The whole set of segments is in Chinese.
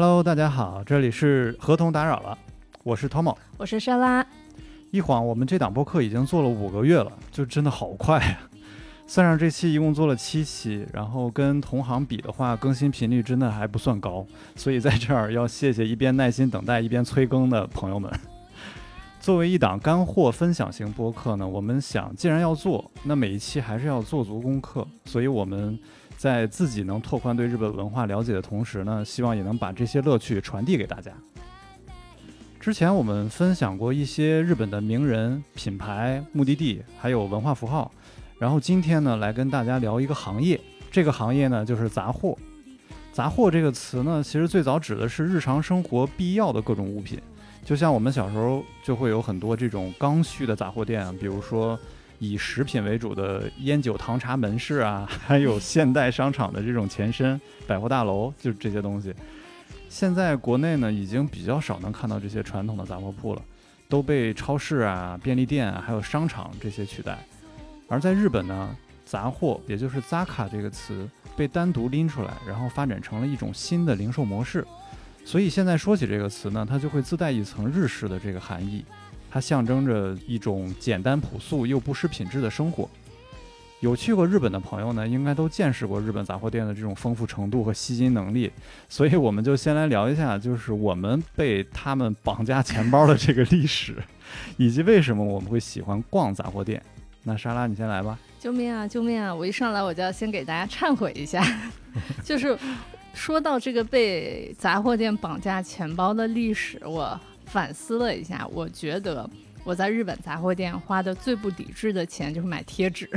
Hello，大家好，这里是合同打扰了，我是 Tomo，我是莎拉。一晃我们这档播客已经做了五个月了，就真的好快呀！算上这期一共做了七期，然后跟同行比的话，更新频率真的还不算高，所以在这儿要谢谢一边耐心等待一边催更的朋友们。作为一档干货分享型播客呢，我们想既然要做，那每一期还是要做足功课，所以我们在自己能拓宽对日本文化了解的同时呢，希望也能把这些乐趣传递给大家。之前我们分享过一些日本的名人、品牌、目的地，还有文化符号。然后今天呢，来跟大家聊一个行业，这个行业呢就是杂货。杂货这个词呢，其实最早指的是日常生活必要的各种物品。就像我们小时候就会有很多这种刚需的杂货店，比如说以食品为主的烟酒糖茶门市啊，还有现代商场的这种前身百货大楼，就是这些东西。现在国内呢已经比较少能看到这些传统的杂货铺了，都被超市啊、便利店啊还有商场这些取代。而在日本呢，杂货也就是 “zaka” 这个词被单独拎出来，然后发展成了一种新的零售模式。所以现在说起这个词呢，它就会自带一层日式的这个含义，它象征着一种简单朴素又不失品质的生活。有去过日本的朋友呢，应该都见识过日本杂货店的这种丰富程度和吸金能力。所以我们就先来聊一下，就是我们被他们绑架钱包的这个历史，以及为什么我们会喜欢逛杂货店。那莎拉，你先来吧。救命啊！救命啊！我一上来我就要先给大家忏悔一下，就是。说到这个被杂货店绑架钱包的历史，我反思了一下，我觉得我在日本杂货店花的最不理智的钱就是买贴纸，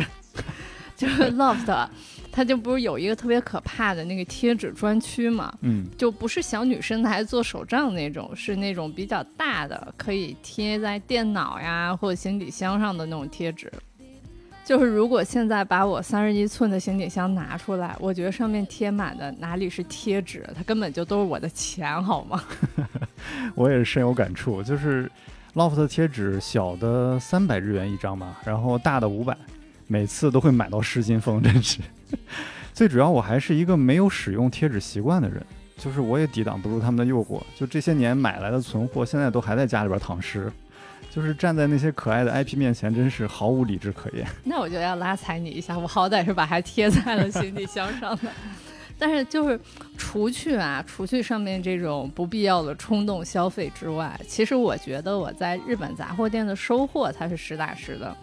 就是 LOFT，它就不是有一个特别可怕的那个贴纸专区嘛，嗯，就不是小女生还做手账那种，是那种比较大的，可以贴在电脑呀或者行李箱上的那种贴纸。就是如果现在把我三十一寸的行李箱拿出来，我觉得上面贴满的哪里是贴纸，它根本就都是我的钱，好吗？我也是深有感触，就是 LOFT 贴纸小的三百日元一张嘛，然后大的五百，每次都会买到失心疯，真是。最主要我还是一个没有使用贴纸习惯的人，就是我也抵挡不住他们的诱惑，就这些年买来的存货，现在都还在家里边躺尸。就是站在那些可爱的 IP 面前，真是毫无理智可言。那我就要拉踩你一下，我好歹是把它贴在了行李箱上的。但是就是除去啊，除去上面这种不必要的冲动消费之外，其实我觉得我在日本杂货店的收获才是实打实的。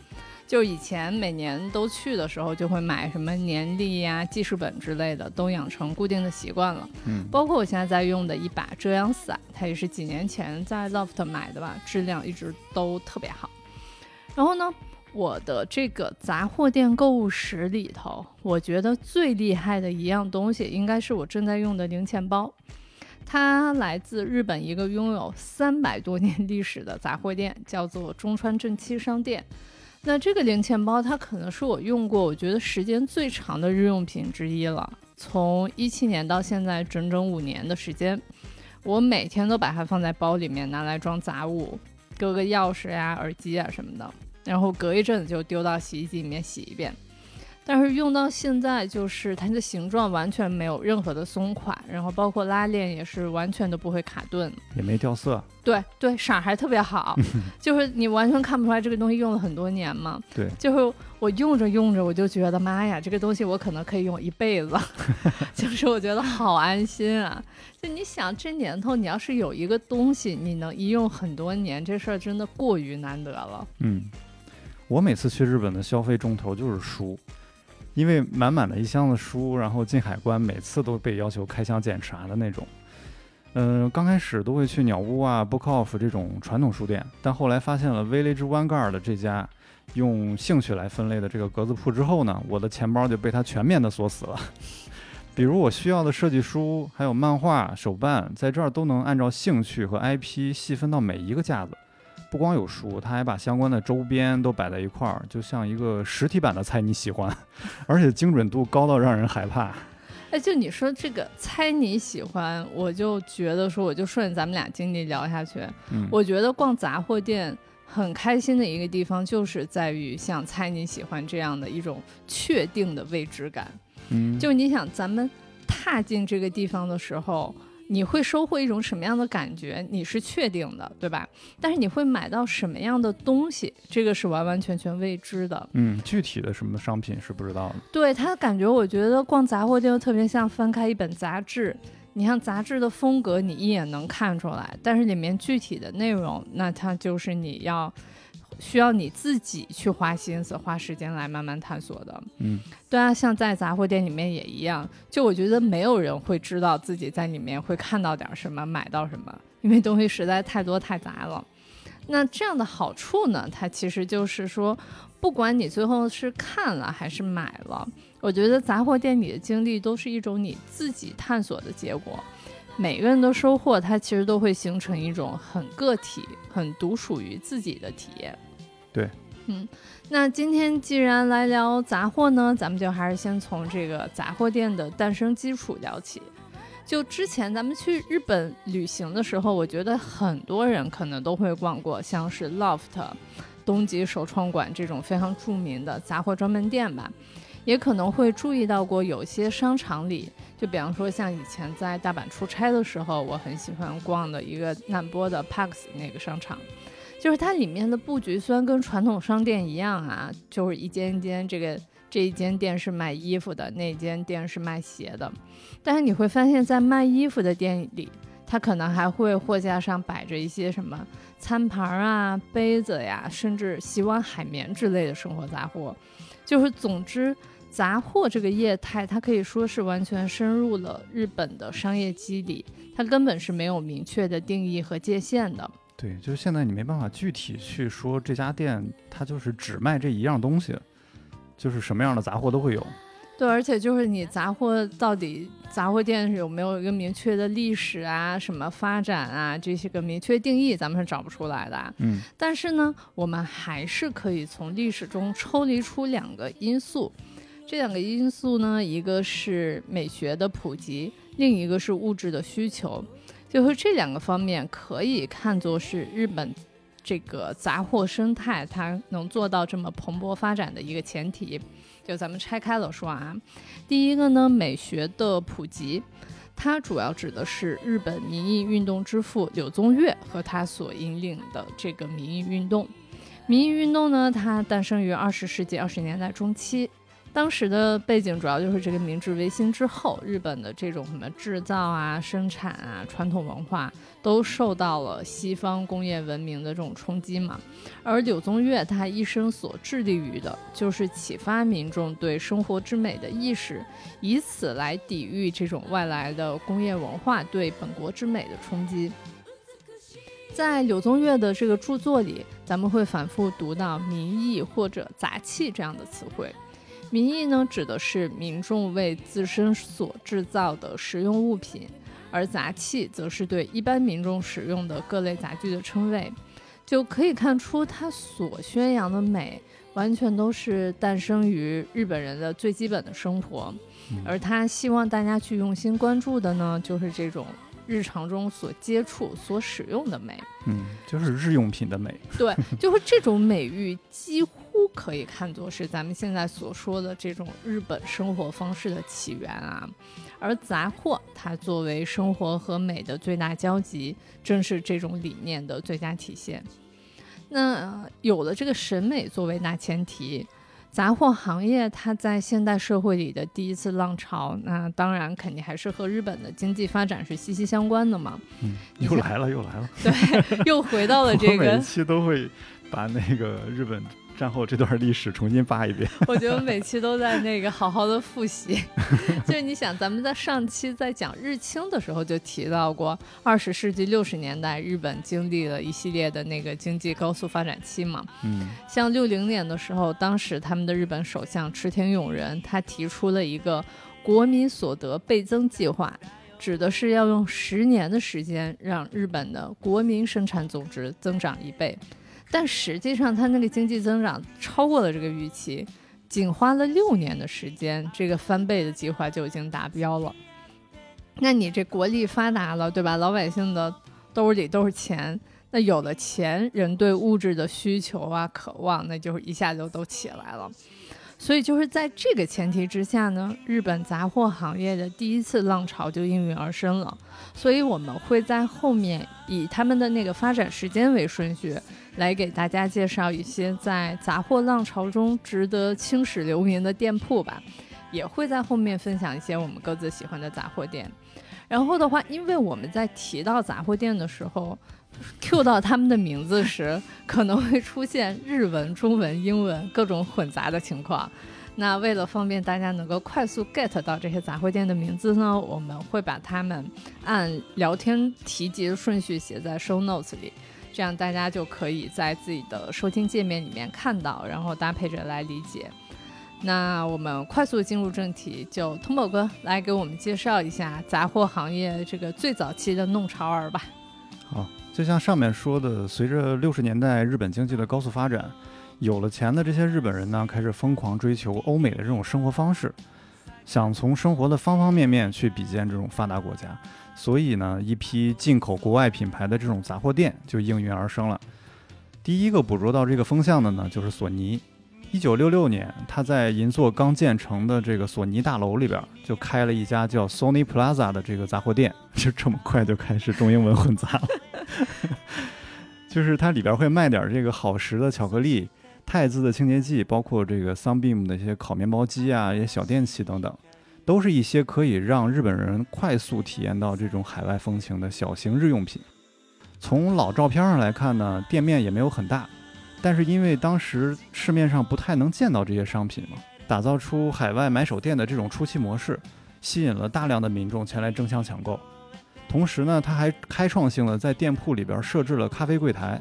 就以前每年都去的时候，就会买什么年历呀、记事本之类的，都养成固定的习惯了。嗯，包括我现在在用的一把遮阳伞，它也是几年前在 Loft 买的吧，质量一直都特别好。然后呢，我的这个杂货店购物史里头，我觉得最厉害的一样东西，应该是我正在用的零钱包。它来自日本一个拥有三百多年历史的杂货店，叫做中川正七商店。那这个零钱包，它可能是我用过我觉得时间最长的日用品之一了。从一七年到现在，整整五年的时间，我每天都把它放在包里面，拿来装杂物，搁个钥匙呀、耳机啊什么的，然后隔一阵子就丢到洗衣机里面洗一遍。但是用到现在，就是它的形状完全没有任何的松垮，然后包括拉链也是完全都不会卡顿，也没掉色。对对，色还特别好，就是你完全看不出来这个东西用了很多年嘛。对，就是我用着用着，我就觉得妈呀，这个东西我可能可以用一辈子，就是我觉得好安心啊。就你想这年头，你要是有一个东西你能一用很多年，这事儿真的过于难得了。嗯，我每次去日本的消费重头就是书。因为满满的一箱子书，然后进海关每次都被要求开箱检查的那种。嗯，刚开始都会去鸟屋啊、Book Off 这种传统书店，但后来发现了 Village Vanguard 这家用兴趣来分类的这个格子铺之后呢，我的钱包就被它全面的锁死了。比如我需要的设计书、还有漫画、手办，在这儿都能按照兴趣和 IP 细分到每一个架子。不光有书，他还把相关的周边都摆在一块儿，就像一个实体版的猜你喜欢，而且精准度高到让人害怕。哎，就你说这个猜你喜欢，我就觉得说，我就顺着咱们俩经历聊下去。嗯，我觉得逛杂货店很开心的一个地方，就是在于像猜你喜欢这样的一种确定的未知感。嗯，就你想咱们踏进这个地方的时候。你会收获一种什么样的感觉，你是确定的，对吧？但是你会买到什么样的东西，这个是完完全全未知的。嗯，具体的什么商品是不知道的。对他感觉，我觉得逛杂货店就特别像翻开一本杂志。你像杂志的风格，你一眼能看出来，但是里面具体的内容，那它就是你要需要你自己去花心思、花时间来慢慢探索的。嗯，对啊，像在杂货店里面也一样，就我觉得没有人会知道自己在里面会看到点什么、买到什么，因为东西实在太多太杂了。那这样的好处呢，它其实就是说，不管你最后是看了还是买了。我觉得杂货店里的经历都是一种你自己探索的结果，每个人的收获，它其实都会形成一种很个体、很独属于自己的体验。对，嗯，那今天既然来聊杂货呢，咱们就还是先从这个杂货店的诞生基础聊起。就之前咱们去日本旅行的时候，我觉得很多人可能都会逛过，像是 LOFT、东极首创馆这种非常著名的杂货专门店吧。也可能会注意到过，有些商场里，就比方说像以前在大阪出差的时候，我很喜欢逛的一个难波的 Parks 那个商场，就是它里面的布局虽然跟传统商店一样啊，就是一间一间，这个这一间店是卖衣服的，那间店是卖鞋的，但是你会发现在卖衣服的店里，它可能还会货架上摆着一些什么餐盘啊、杯子呀，甚至洗碗海绵之类的生活杂货，就是总之。杂货这个业态，它可以说是完全深入了日本的商业机理，它根本是没有明确的定义和界限的。对，就是现在你没办法具体去说这家店它就是只卖这一样东西，就是什么样的杂货都会有。对，而且就是你杂货到底杂货店有没有一个明确的历史啊、什么发展啊这些个明确定义，咱们是找不出来的。嗯，但是呢，我们还是可以从历史中抽离出两个因素。这两个因素呢，一个是美学的普及，另一个是物质的需求，就是这两个方面可以看作是日本这个杂货生态它能做到这么蓬勃发展的一个前提。就咱们拆开了说啊，第一个呢，美学的普及，它主要指的是日本民意运动之父柳宗悦和他所引领的这个民意运动。民意运动呢，它诞生于二十世纪二十年代中期。当时的背景主要就是这个明治维新之后，日本的这种什么制造啊、生产啊、传统文化都受到了西方工业文明的这种冲击嘛。而柳宗悦他一生所致力于的就是启发民众对生活之美的意识，以此来抵御这种外来的工业文化对本国之美的冲击。在柳宗悦的这个著作里，咱们会反复读到“民艺”或者“杂器”这样的词汇。民意呢，指的是民众为自身所制造的实用物品，而杂器则是对一般民众使用的各类杂具的称谓。就可以看出，他所宣扬的美，完全都是诞生于日本人的最基本的生活，而他希望大家去用心关注的呢，就是这种日常中所接触、所使用的美。嗯，就是日用品的美。对，就是这种美誉几乎。都可以看作是咱们现在所说的这种日本生活方式的起源啊，而杂货它作为生活和美的最大交集，正是这种理念的最佳体现。那有了这个审美作为大前提，杂货行业它在现代社会里的第一次浪潮，那当然肯定还是和日本的经济发展是息息相关的嘛。嗯，又来了，又来了。对，又回到了 这个。每期都会把那个日本。战后这段历史重新扒一遍，我觉得每期都在那个好好的复习。就是你想，咱们在上期在讲日清的时候就提到过，二十世纪六十年代日本经历了一系列的那个经济高速发展期嘛。嗯，像六零年的时候，当时他们的日本首相池田勇人他提出了一个国民所得倍增计划，指的是要用十年的时间让日本的国民生产总值增长一倍。但实际上，它那个经济增长超过了这个预期，仅花了六年的时间，这个翻倍的计划就已经达标了。那你这国力发达了，对吧？老百姓的兜里都是钱，那有了钱，人对物质的需求啊、渴望，那就是一下就都起来了。所以就是在这个前提之下呢，日本杂货行业的第一次浪潮就应运而生了。所以我们会在后面以他们的那个发展时间为顺序，来给大家介绍一些在杂货浪潮中值得青史留名的店铺吧。也会在后面分享一些我们各自喜欢的杂货店。然后的话，因为我们在提到杂货店的时候，Q 到他们的名字时，可能会出现日文、中文、英文各种混杂的情况。那为了方便大家能够快速 get 到这些杂货店的名字呢，我们会把它们按聊天提及的顺序写在 show notes 里，这样大家就可以在自己的收听界面里面看到，然后搭配着来理解。那我们快速进入正题，就通宝哥来给我们介绍一下杂货行业这个最早期的弄潮儿吧。好，就像上面说的，随着六十年代日本经济的高速发展，有了钱的这些日本人呢，开始疯狂追求欧美的这种生活方式，想从生活的方方面面去比肩这种发达国家，所以呢，一批进口国外品牌的这种杂货店就应运而生了。第一个捕捉到这个风向的呢，就是索尼。一九六六年，他在银座刚建成的这个索尼大楼里边，就开了一家叫 Sony Plaza 的这个杂货店。就这么快就开始中英文混杂了，就是它里边会卖点这个好时的巧克力、汰渍的清洁剂，包括这个 Sunbeam 的一些烤面包机啊、一些小电器等等，都是一些可以让日本人快速体验到这种海外风情的小型日用品。从老照片上来看呢，店面也没有很大。但是因为当时市面上不太能见到这些商品嘛，打造出海外买手店的这种初期模式，吸引了大量的民众前来争相抢购。同时呢，他还开创性的在店铺里边设置了咖啡柜台，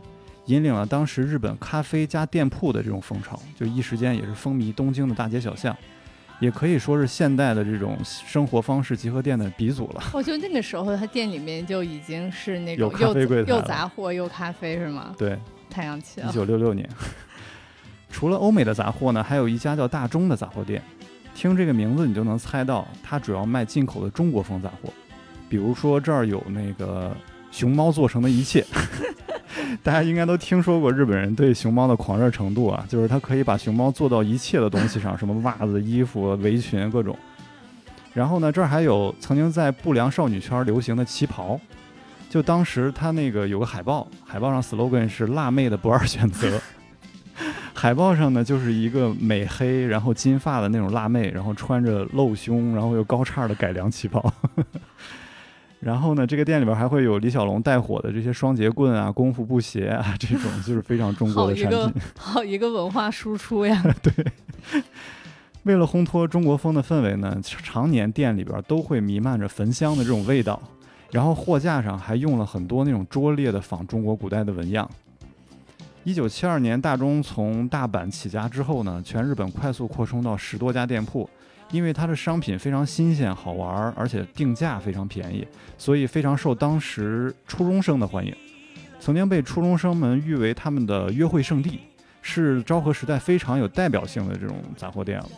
引领了当时日本咖啡加店铺的这种风潮，就一时间也是风靡东京的大街小巷，也可以说是现代的这种生活方式集合店的鼻祖了。我觉得那个时候他店里面就已经是那种又又又杂货又咖啡是吗？对。太洋气了。一九六六年，除了欧美的杂货呢，还有一家叫大中的杂货店。听这个名字，你就能猜到，它主要卖进口的中国风杂货。比如说，这儿有那个熊猫做成的一切，大家应该都听说过日本人对熊猫的狂热程度啊，就是他可以把熊猫做到一切的东西上，什么袜子、衣服、围裙各种。然后呢，这儿还有曾经在不良少女圈流行的旗袍。就当时他那个有个海报，海报上 slogan 是“辣妹的不二选择”。海报上呢，就是一个美黑然后金发的那种辣妹，然后穿着露胸然后又高叉的改良旗袍。然后呢，这个店里边还会有李小龙带火的这些双节棍啊、功夫布鞋啊，这种就是非常中国的产品。好一个文化输出呀！对。为了烘托中国风的氛围呢，常年店里边都会弥漫着焚香的这种味道。然后货架上还用了很多那种拙劣的仿中国古代的纹样。一九七二年，大中从大阪起家之后呢，全日本快速扩充到十多家店铺。因为它的商品非常新鲜好玩，而且定价非常便宜，所以非常受当时初中生的欢迎。曾经被初中生们誉为他们的约会圣地，是昭和时代非常有代表性的这种杂货店了。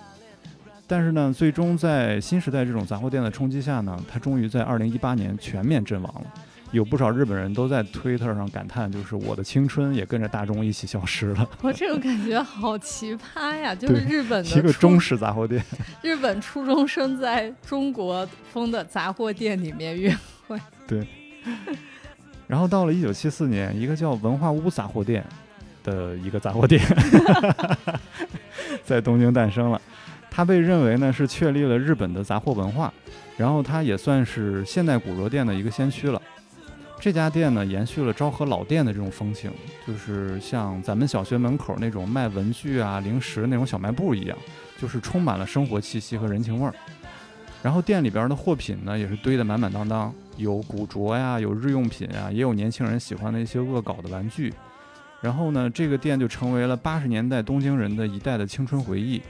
但是呢，最终在新时代这种杂货店的冲击下呢，它终于在二零一八年全面阵亡了。有不少日本人都在推特上感叹，就是我的青春也跟着大众一起消失了。我这种感觉好奇葩呀！就是日本的一个中式杂货店，日本初中生在中国风的杂货店里面约会。对。然后到了一九七四年，一个叫文化屋杂货店的一个杂货店，在东京诞生了。它被认为呢是确立了日本的杂货文化，然后它也算是现代古着店的一个先驱了。这家店呢延续了昭和老店的这种风情，就是像咱们小学门口那种卖文具啊、零食那种小卖部一样，就是充满了生活气息和人情味儿。然后店里边的货品呢也是堆得满满当当，有古着呀，有日用品啊，也有年轻人喜欢的一些恶搞的玩具。然后呢，这个店就成为了八十年代东京人的一代的青春回忆。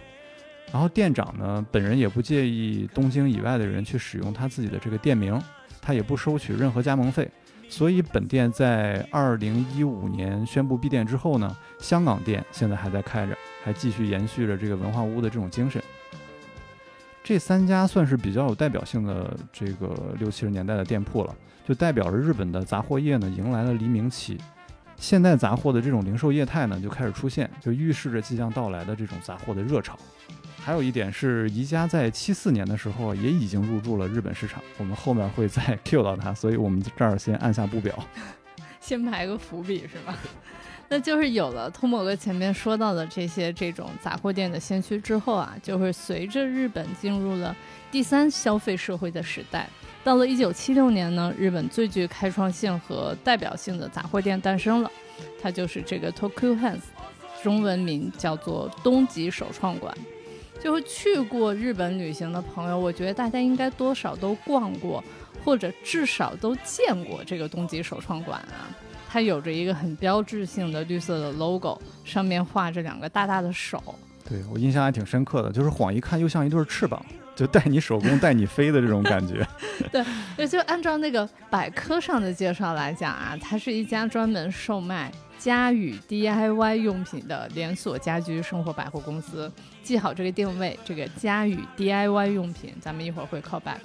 然后店长呢，本人也不介意东京以外的人去使用他自己的这个店名，他也不收取任何加盟费。所以本店在二零一五年宣布闭店之后呢，香港店现在还在开着，还继续延续着这个文化屋的这种精神。这三家算是比较有代表性的这个六七十年代的店铺了，就代表着日本的杂货业呢迎来了黎明期，现代杂货的这种零售业态呢就开始出现，就预示着即将到来的这种杂货的热潮。还有一点是，宜家在七四年的时候也已经入驻了日本市场，我们后面会再 Q 到它，所以我们这儿先按下不表。先埋个伏笔是吧？那就是有了通某哥前面说到的这些这种杂货店的先驱之后啊，就会随着日本进入了第三消费社会的时代。到了一九七六年呢，日本最具开创性和代表性的杂货店诞生了，它就是这个 Tokyo Hands，中文名叫做东极首创馆。就是去过日本旅行的朋友，我觉得大家应该多少都逛过，或者至少都见过这个东极首创馆啊。它有着一个很标志性的绿色的 logo，上面画着两个大大的手。对我印象还挺深刻的，就是晃一看又像一对翅膀，就带你手工带你飞的这种感觉。对，也就按照那个百科上的介绍来讲啊，它是一家专门售卖家与 DIY 用品的连锁家居生活百货公司。记好这个定位，这个家与 DIY 用品，咱们一会儿会 call back。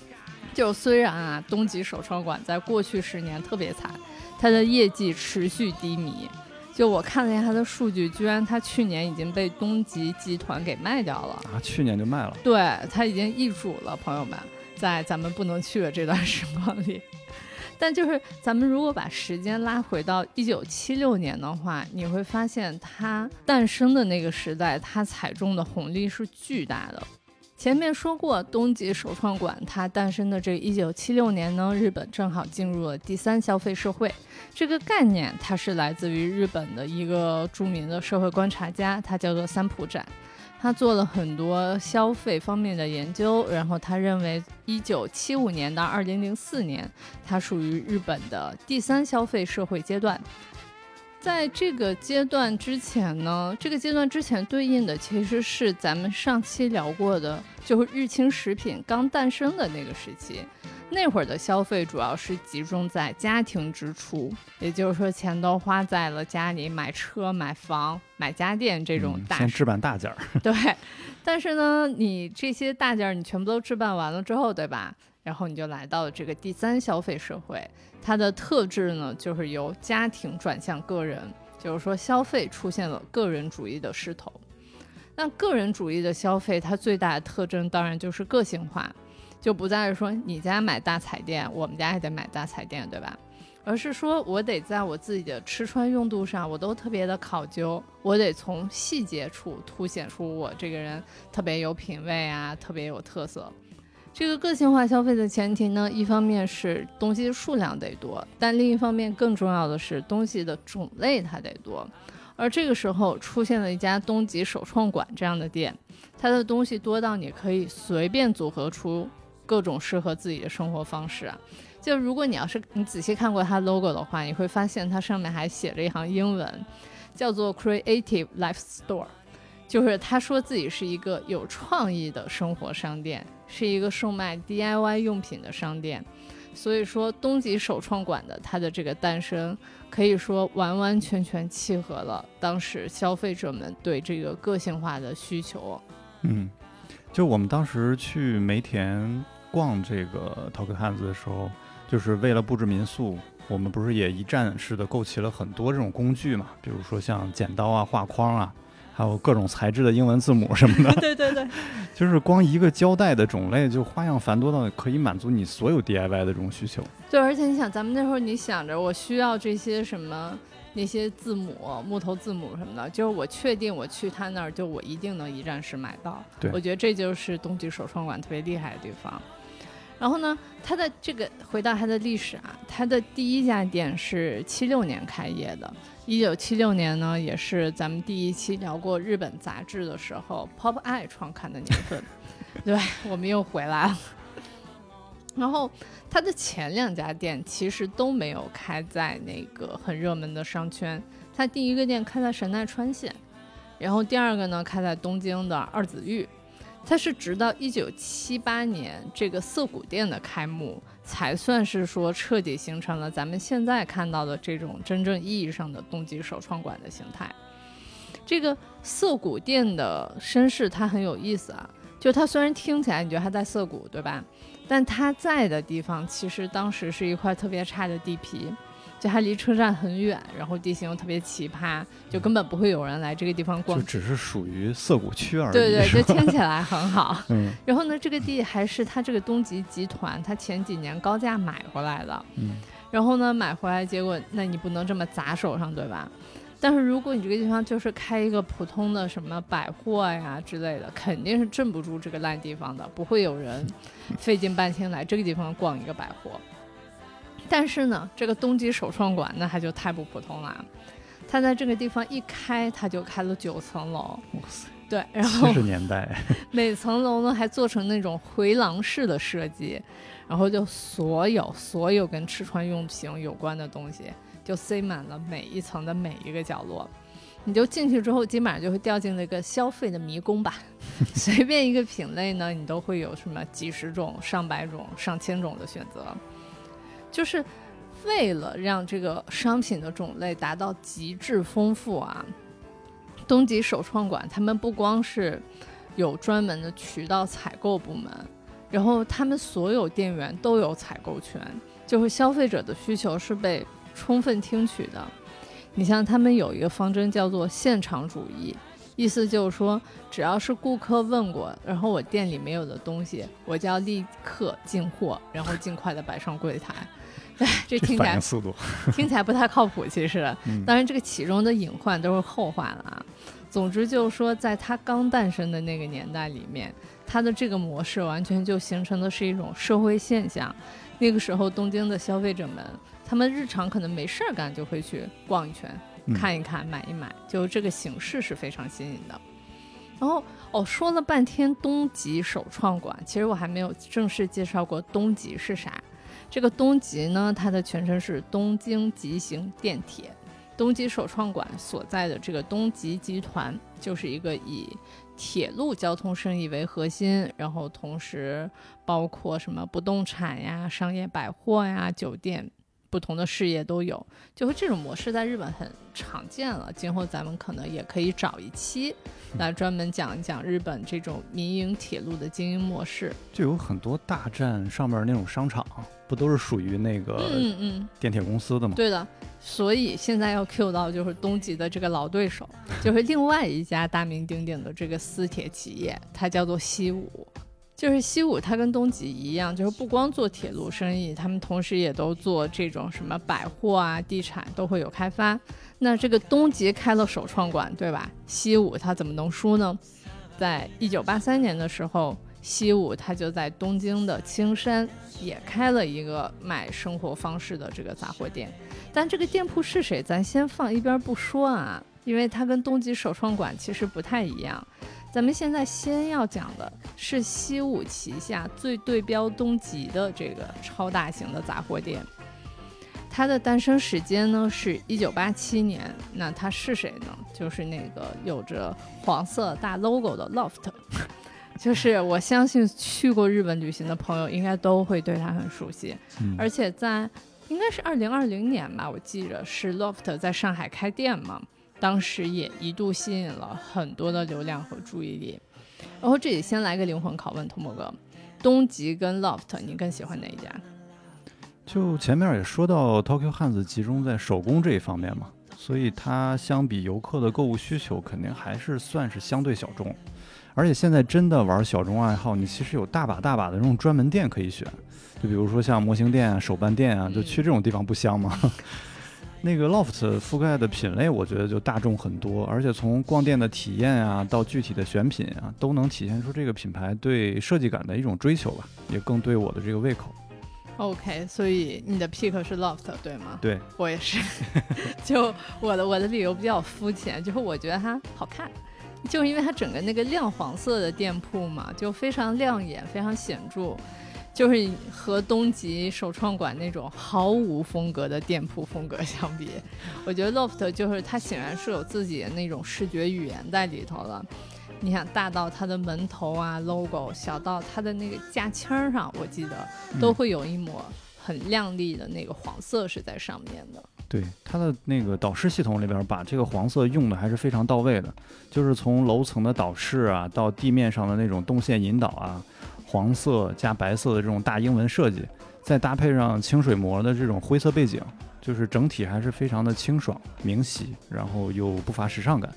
就虽然啊，东极首创馆在过去十年特别惨。它的业绩持续低迷，就我看了一下它的数据，居然它去年已经被东极集团给卖掉了啊！去年就卖了，对，它已经易主了，朋友们，在咱们不能去的这段时光里。但就是咱们如果把时间拉回到一九七六年的话，你会发现它诞生的那个时代，它踩中的红利是巨大的。前面说过，东极首创馆它诞生的这一九七六年呢，日本正好进入了第三消费社会。这个概念它是来自于日本的一个著名的社会观察家，他叫做三浦展。他做了很多消费方面的研究，然后他认为一九七五年到二零零四年，它属于日本的第三消费社会阶段。在这个阶段之前呢，这个阶段之前对应的其实是咱们上期聊过的，就是日清食品刚诞生的那个时期。那会儿的消费主要是集中在家庭支出，也就是说钱都花在了家里买车、买房、买家电这种大先置办大件儿。对，但是呢，你这些大件儿你全部都置办完了之后，对吧？然后你就来到了这个第三消费社会。它的特质呢，就是由家庭转向个人，就是说消费出现了个人主义的势头。那个人主义的消费，它最大的特征当然就是个性化，就不再是说你家买大彩电，我们家也得买大彩电，对吧？而是说我得在我自己的吃穿用度上，我都特别的考究，我得从细节处凸显出我这个人特别有品位啊，特别有特色。这个个性化消费的前提呢，一方面是东西数量得多，但另一方面更重要的是东西的种类它得多。而这个时候出现了一家东极首创馆这样的店，它的东西多到你可以随便组合出各种适合自己的生活方式啊。就如果你要是你仔细看过它 logo 的话，你会发现它上面还写着一行英文，叫做 Creative Life Store，就是他说自己是一个有创意的生活商店。是一个售卖 DIY 用品的商店，所以说东极首创馆的它的这个诞生，可以说完完全全契合了当时消费者们对这个个性化的需求。嗯，就我们当时去梅田逛这个 Talk Hands 的时候，就是为了布置民宿，我们不是也一站式的购齐了很多这种工具嘛，比如说像剪刀啊、画框啊。还有各种材质的英文字母什么的，对 对对，就是光一个胶带的种类就花样繁多到可以满足你所有 DIY 的这种需求。对，而且你想，咱们那会儿你想着我需要这些什么那些字母、木头字母什么的，就是我确定我去他那儿就我一定能一站式买到。我觉得这就是东极首创馆特别厉害的地方。然后呢，它的这个回到它的历史啊，它的第一家店是七六年开业的。一九七六年呢，也是咱们第一期聊过日本杂志的时候，Pop Eye 创刊的年份。对，我们又回来了。然后它的前两家店其实都没有开在那个很热门的商圈，它第一个店开在神奈川县，然后第二个呢开在东京的二子玉。它是直到一九七八年这个涩谷店的开幕，才算是说彻底形成了咱们现在看到的这种真正意义上的东极首创馆的形态。这个涩谷店的身世它很有意思啊，就它虽然听起来你觉得它在涩谷，对吧？但他在的地方其实当时是一块特别差的地皮。就它离车站很远，然后地形又特别奇葩，就根本不会有人来这个地方逛就。只是属于涩谷区而已。对 对，就听起来很好。嗯然后呢，这个地还是他这个东极集团他前几年高价买回来的。嗯然后呢，买回来结果，那你不能这么砸手上，对吧？但是如果你这个地方就是开一个普通的什么百货呀之类的，肯定是镇不住这个烂地方的，不会有人费尽半天来这个地方逛一个百货。但是呢，这个东极首创馆那它就太不普通了，它在这个地方一开，它就开了九层楼，哇塞，对，然后七十年代，每层楼呢还做成那种回廊式的设计，然后就所有所有跟吃穿用品有关的东西就塞满了每一层的每一个角落。你就进去之后，基本上就会掉进那个消费的迷宫吧。随便一个品类呢，你都会有什么几十种、上百种、上千种的选择，就是为了让这个商品的种类达到极致丰富啊。东极首创馆他们不光是有专门的渠道采购部门，然后他们所有店员都有采购权，就是消费者的需求是被充分听取的。你像他们有一个方针叫做现场主义，意思就是说，只要是顾客问过，然后我店里没有的东西，我就要立刻进货，然后尽快的摆上柜台。哎，这听起来速度，听起来不太靠谱，其实。嗯当然，这个其中的隐患都是后话了啊。总之就是说，在它刚诞生的那个年代里面，它的这个模式完全就形成的是一种社会现象。那个时候，东京的消费者们，他们日常可能没事儿干就会去逛一圈，嗯看一看，买一买，就这个形式是非常新颖的。然后哦，说了半天东极首创馆，其实我还没有正式介绍过东极是啥。这个东极呢，它的全称是东京极行电铁。东极首创馆所在的这个东极集团，就是一个以铁路交通生意为核心，然后同时包括什么不动产呀、商业百货呀、酒店，不同的事业都有。就是这种模式在日本很常见了。今后咱们可能也可以找一期来专门讲一讲日本这种民营铁路的经营模式。就有很多大站上面那种商场，不都是属于那个嗯嗯。电铁公司的吗？对的，所以现在要 Q 到就是东极的这个老对手，就是另外一家大名鼎鼎的这个私铁企业，它叫做西武。就是西武，它跟东极一样，就是不光做铁路生意，他们同时也都做这种什么百货啊、地产都会有开发。那这个东极开了首创馆，对吧？西武它怎么能输呢？在一九八三年的时候，西武它就在东京的青山也开了一个卖生活方式的这个杂货店。但这个店铺是谁，咱先放一边不说啊，因为它跟东极首创馆其实不太一样。咱们现在先要讲的是西武旗下最对标东极的这个超大型的杂货店。它的诞生时间呢是一九八七年，那它是谁呢？就是那个有着黄色大 logo 的 Loft，就是我相信去过日本旅行的朋友应该都会对它很熟悉。嗯而且在应该是二零二零年吧，我记着是 Loft 在上海开店嘛，当时也一度吸引了很多的流量和注意力。然后这里先来个灵魂拷问，童博哥，东极跟 Loft 你更喜欢哪一家？就前面也说到，Tokyo 汉子集中在手工这一方面嘛，所以它相比游客的购物需求，肯定还是算是相对小众。而且现在真的玩小众爱好，你其实有大把大把的这种专门店可以选，就比如说像模型店啊、手办店啊，就去这种地方不香吗？那个 Loft 覆盖的品类，我觉得就大众很多，而且从逛店的体验啊，到具体的选品啊，都能体现出这个品牌对设计感的一种追求吧，也更对我的这个胃口。OK，所以你的 pick 是 Loft 对吗？对，我也是。就我的我的理由比较肤浅，就是我觉得它好看，就是因为它整个那个亮黄色的店铺嘛，就非常亮眼，非常显著。就是和东极首创馆那种毫无风格的店铺风格相比，我觉得 Loft 就是它显然是有自己的那种视觉语言在里头了。你想大到它的门头啊 logo，小到它的那个架签儿上，我记得都会有一抹很亮丽的那个黄色是在上面的。对它的那个导视系统里边，把这个黄色用的还是非常到位的，就是从楼层的导视啊，到地面上的那种动线引导啊，黄色加白色的这种大英文设计，再搭配上清水膜的这种灰色背景，就是整体还是非常的清爽明晰，然后又不乏时尚感。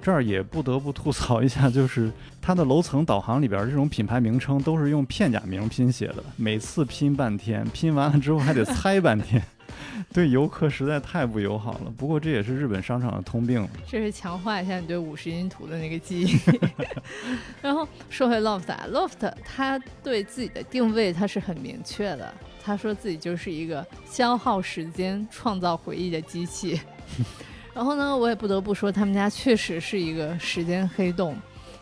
这儿也不得不吐槽一下，就是它的楼层导航里边这种品牌名称都是用片假名拼写的，每次拼半天，拼完了之后还得猜半天，对游客实在太不友好了。不过这也是日本商场的通病。这是强化一下你对五十音图的那个记忆。然后说回 Loft 啊，Loft 它对自己的定位它是很明确的，他说自己就是一个消耗时间、创造回忆的机器。然后呢，我也不得不说，他们家确实是一个时间黑洞。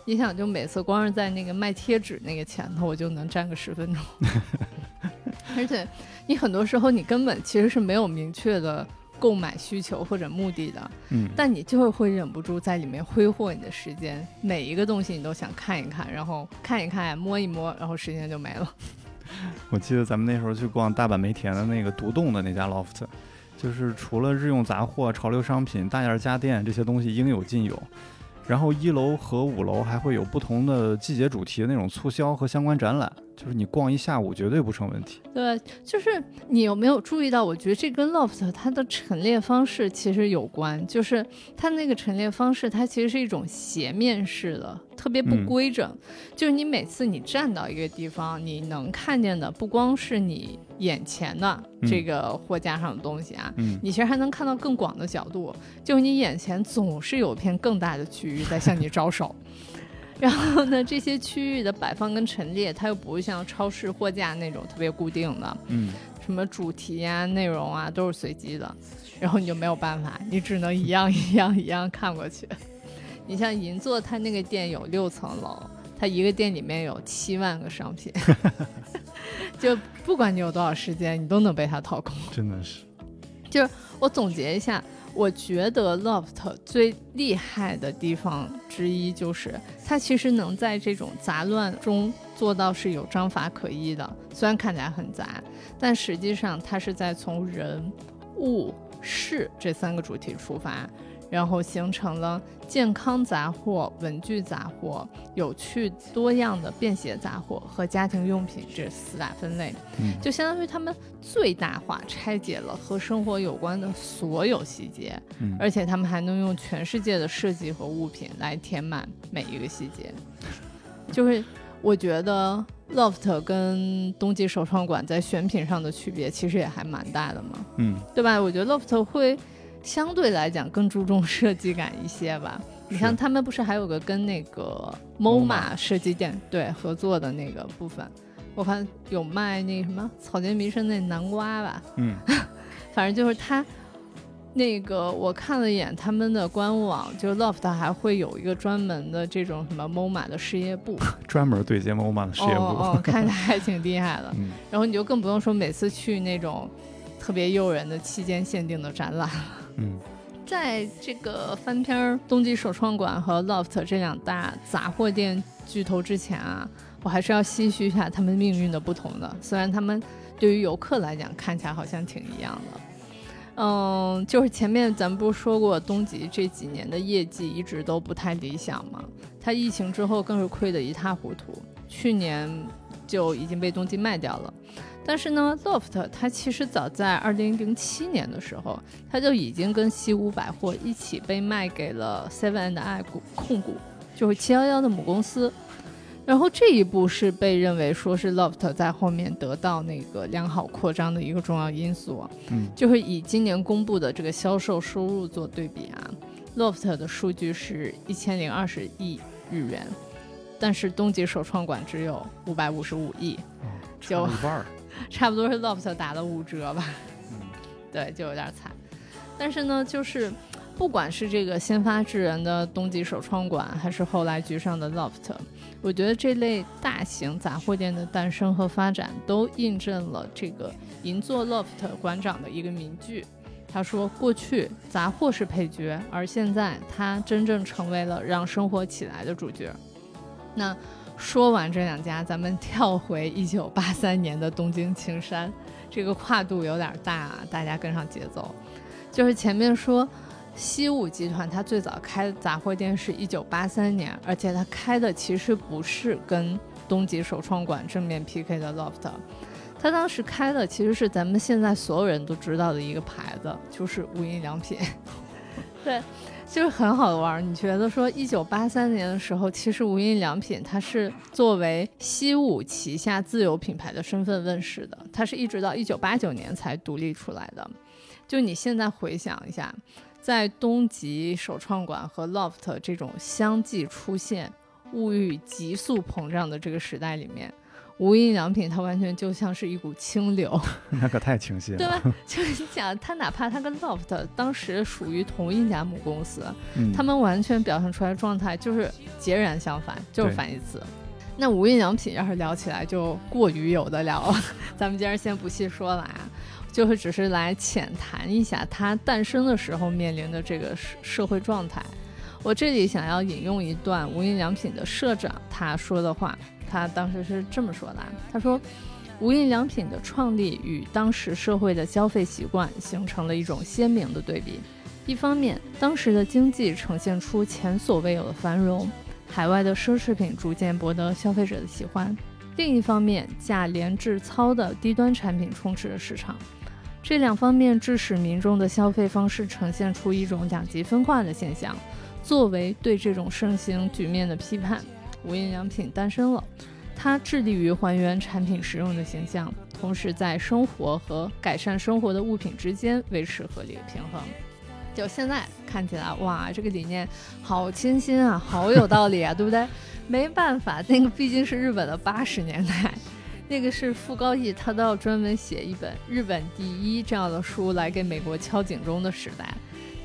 你想，就每次光是在那个卖贴纸那个前头，我就能站个十分钟。而且，你很多时候你根本其实是没有明确的购买需求或者目的的，嗯，但你就是会忍不住在里面挥霍你的时间，每一个东西你都想看一看，然后看一看，摸一摸，然后时间就没了。我记得咱们那时候去逛大阪梅田的那个独栋的那家 loft。就是除了日用杂货、潮流商品、大件家电这些东西应有尽有，然后一楼和五楼还会有不同的季节主题的那种促销和相关展览。就是你逛一下午绝对不成问题。对，就是你有没有注意到？我觉得这跟 loft 它的陈列方式其实有关。就是它那个陈列方式，它其实是一种斜面式的，特别不规整。就是你每次你站到一个地方，你能看见的不光是你眼前的这个货架上的东西啊，你其实还能看到更广的角度。就是你眼前总是有片更大的区域在向你招手。然后呢，这些区域的摆放跟陈列，它又不会像超市货架那种特别固定的，嗯，什么主题啊、内容啊都是随机的，然后你就没有办法，你只能一样 一样一样看过去。你像银座，它那个店有六层楼，它一个店里面有七万个商品，就不管你有多少时间，你都能被它掏空。真的是，就是我总结一下。我觉得 Loft 最厉害的地方之一就是，它其实能在这种杂乱中做到是有章法可依的。虽然看起来很杂，但实际上它是在从人、物、事这三个主题出发。然后形成了健康杂货、文具杂货、有趣多样的便携杂货和家庭用品这四大分类，就相当于他们最大化拆解了和生活有关的所有细节，而且他们还能用全世界的设计和物品来填满每一个细节。就是我觉得 Loft 跟冬季首创馆在选品上的区别其实也还蛮大的嘛，嗯，对吧？我觉得 Loft 会。相对来讲更注重设计感一些吧。你像他们不是还有个跟那个 MoMA 设计店对合作的那个部分，我看有卖那什么草间弥生那南瓜吧。嗯，反正就是他那个我看了一眼他们的官网，就 Loft 还会有一个专门的这种什么 MoMA 的事业部，专门对接 MoMA 的事业部，哦，看起来还挺厉害的。然后你就更不用说每次去那种特别诱人的期间限定的展览。嗯，在这个翻篇冬季首创馆和 Loft 这两大杂货店巨头之前啊，我还是要唏嘘一下他们命运的不同的。虽然他们对于游客来讲看起来好像挺一样的，嗯，就是前面咱们不是说过，东极这几年的业绩一直都不太理想嘛，它疫情之后更是亏得一塌糊涂，去年就已经被东极卖掉了。但是呢，Loft 它其实早在二零零七年的时候，它就已经跟西武百货一起被卖给了 Seven and I 股控股，就是七幺幺的母公司。然后这一步是被认为说是 Loft 在后面得到那个良好扩张的一个重要因素。嗯，就是以今年公布的这个销售收入做对比啊，Loft 的数据是一千零二十亿日元，但是东极首创馆只有五百五十五亿，就一半儿。差不多是 Loft 打了五折吧，嗯，对，就有点惨。但是呢，就是不管是这个先发制人的冬季首创馆，还是后来居上的 Loft，我觉得这类大型杂货店的诞生和发展，都印证了这个银座 Loft 馆长的一个名句。他说：“过去杂货是配角，而现在它真正成为了让生活起来的主角。”那。说完这两家，咱们跳回一九八三年的东京青山，这个跨度有点大，啊，大家跟上节奏。就是前面说西武集团，它最早开的杂货店是一九八三年，而且它开的其实不是跟东极首创馆正面 PK 的 Loft，它当时开的其实是咱们现在所有人都知道的一个牌子，就是无印良品。对，就是很好玩。你觉得说，一九八三年的时候，其实无印良品它是作为西武旗下自有品牌的身份问世的，它是一直到一九八九年才独立出来的。就你现在回想一下，在东极首创馆和 LOFT 这种相继出现、物欲急速膨胀的这个时代里面。无印良品，它完全就像是一股清流，那可太清晰了，对吧？就是你想，它哪怕它跟 LOFT 当时属于同一家母公司，他们完全表现出来状态就是截然相反，就是反义词。那无印良品要是聊起来就过于有的聊了，咱们今儿先不细说了啊，就是只是来浅谈一下它诞生的时候面临的这个社社会状态。我这里想要引用一段无印良品的社长他说的话。他当时是这么说的：“他说，无印良品的创立与当时社会的消费习惯形成了一种鲜明的对比。一方面，当时的经济呈现出前所未有的繁荣，海外的奢侈品逐渐博得消费者的喜欢；另一方面，价廉质糙的低端产品充斥着市场。这两方面致使民众的消费方式呈现出一种两极分化的现象。作为对这种盛行局面的批判。”无印良品诞生了，它致力于还原产品实用的形象，同时在生活和改善生活的物品之间维持合理的平衡。就现在看起来，哇，这个理念好清新啊，好有道理啊，对不对？没办法，那个毕竟是日本的八十年代，那个是傅高义，他都要专门写一本《日本第一》这样的书来给美国敲警钟的时代，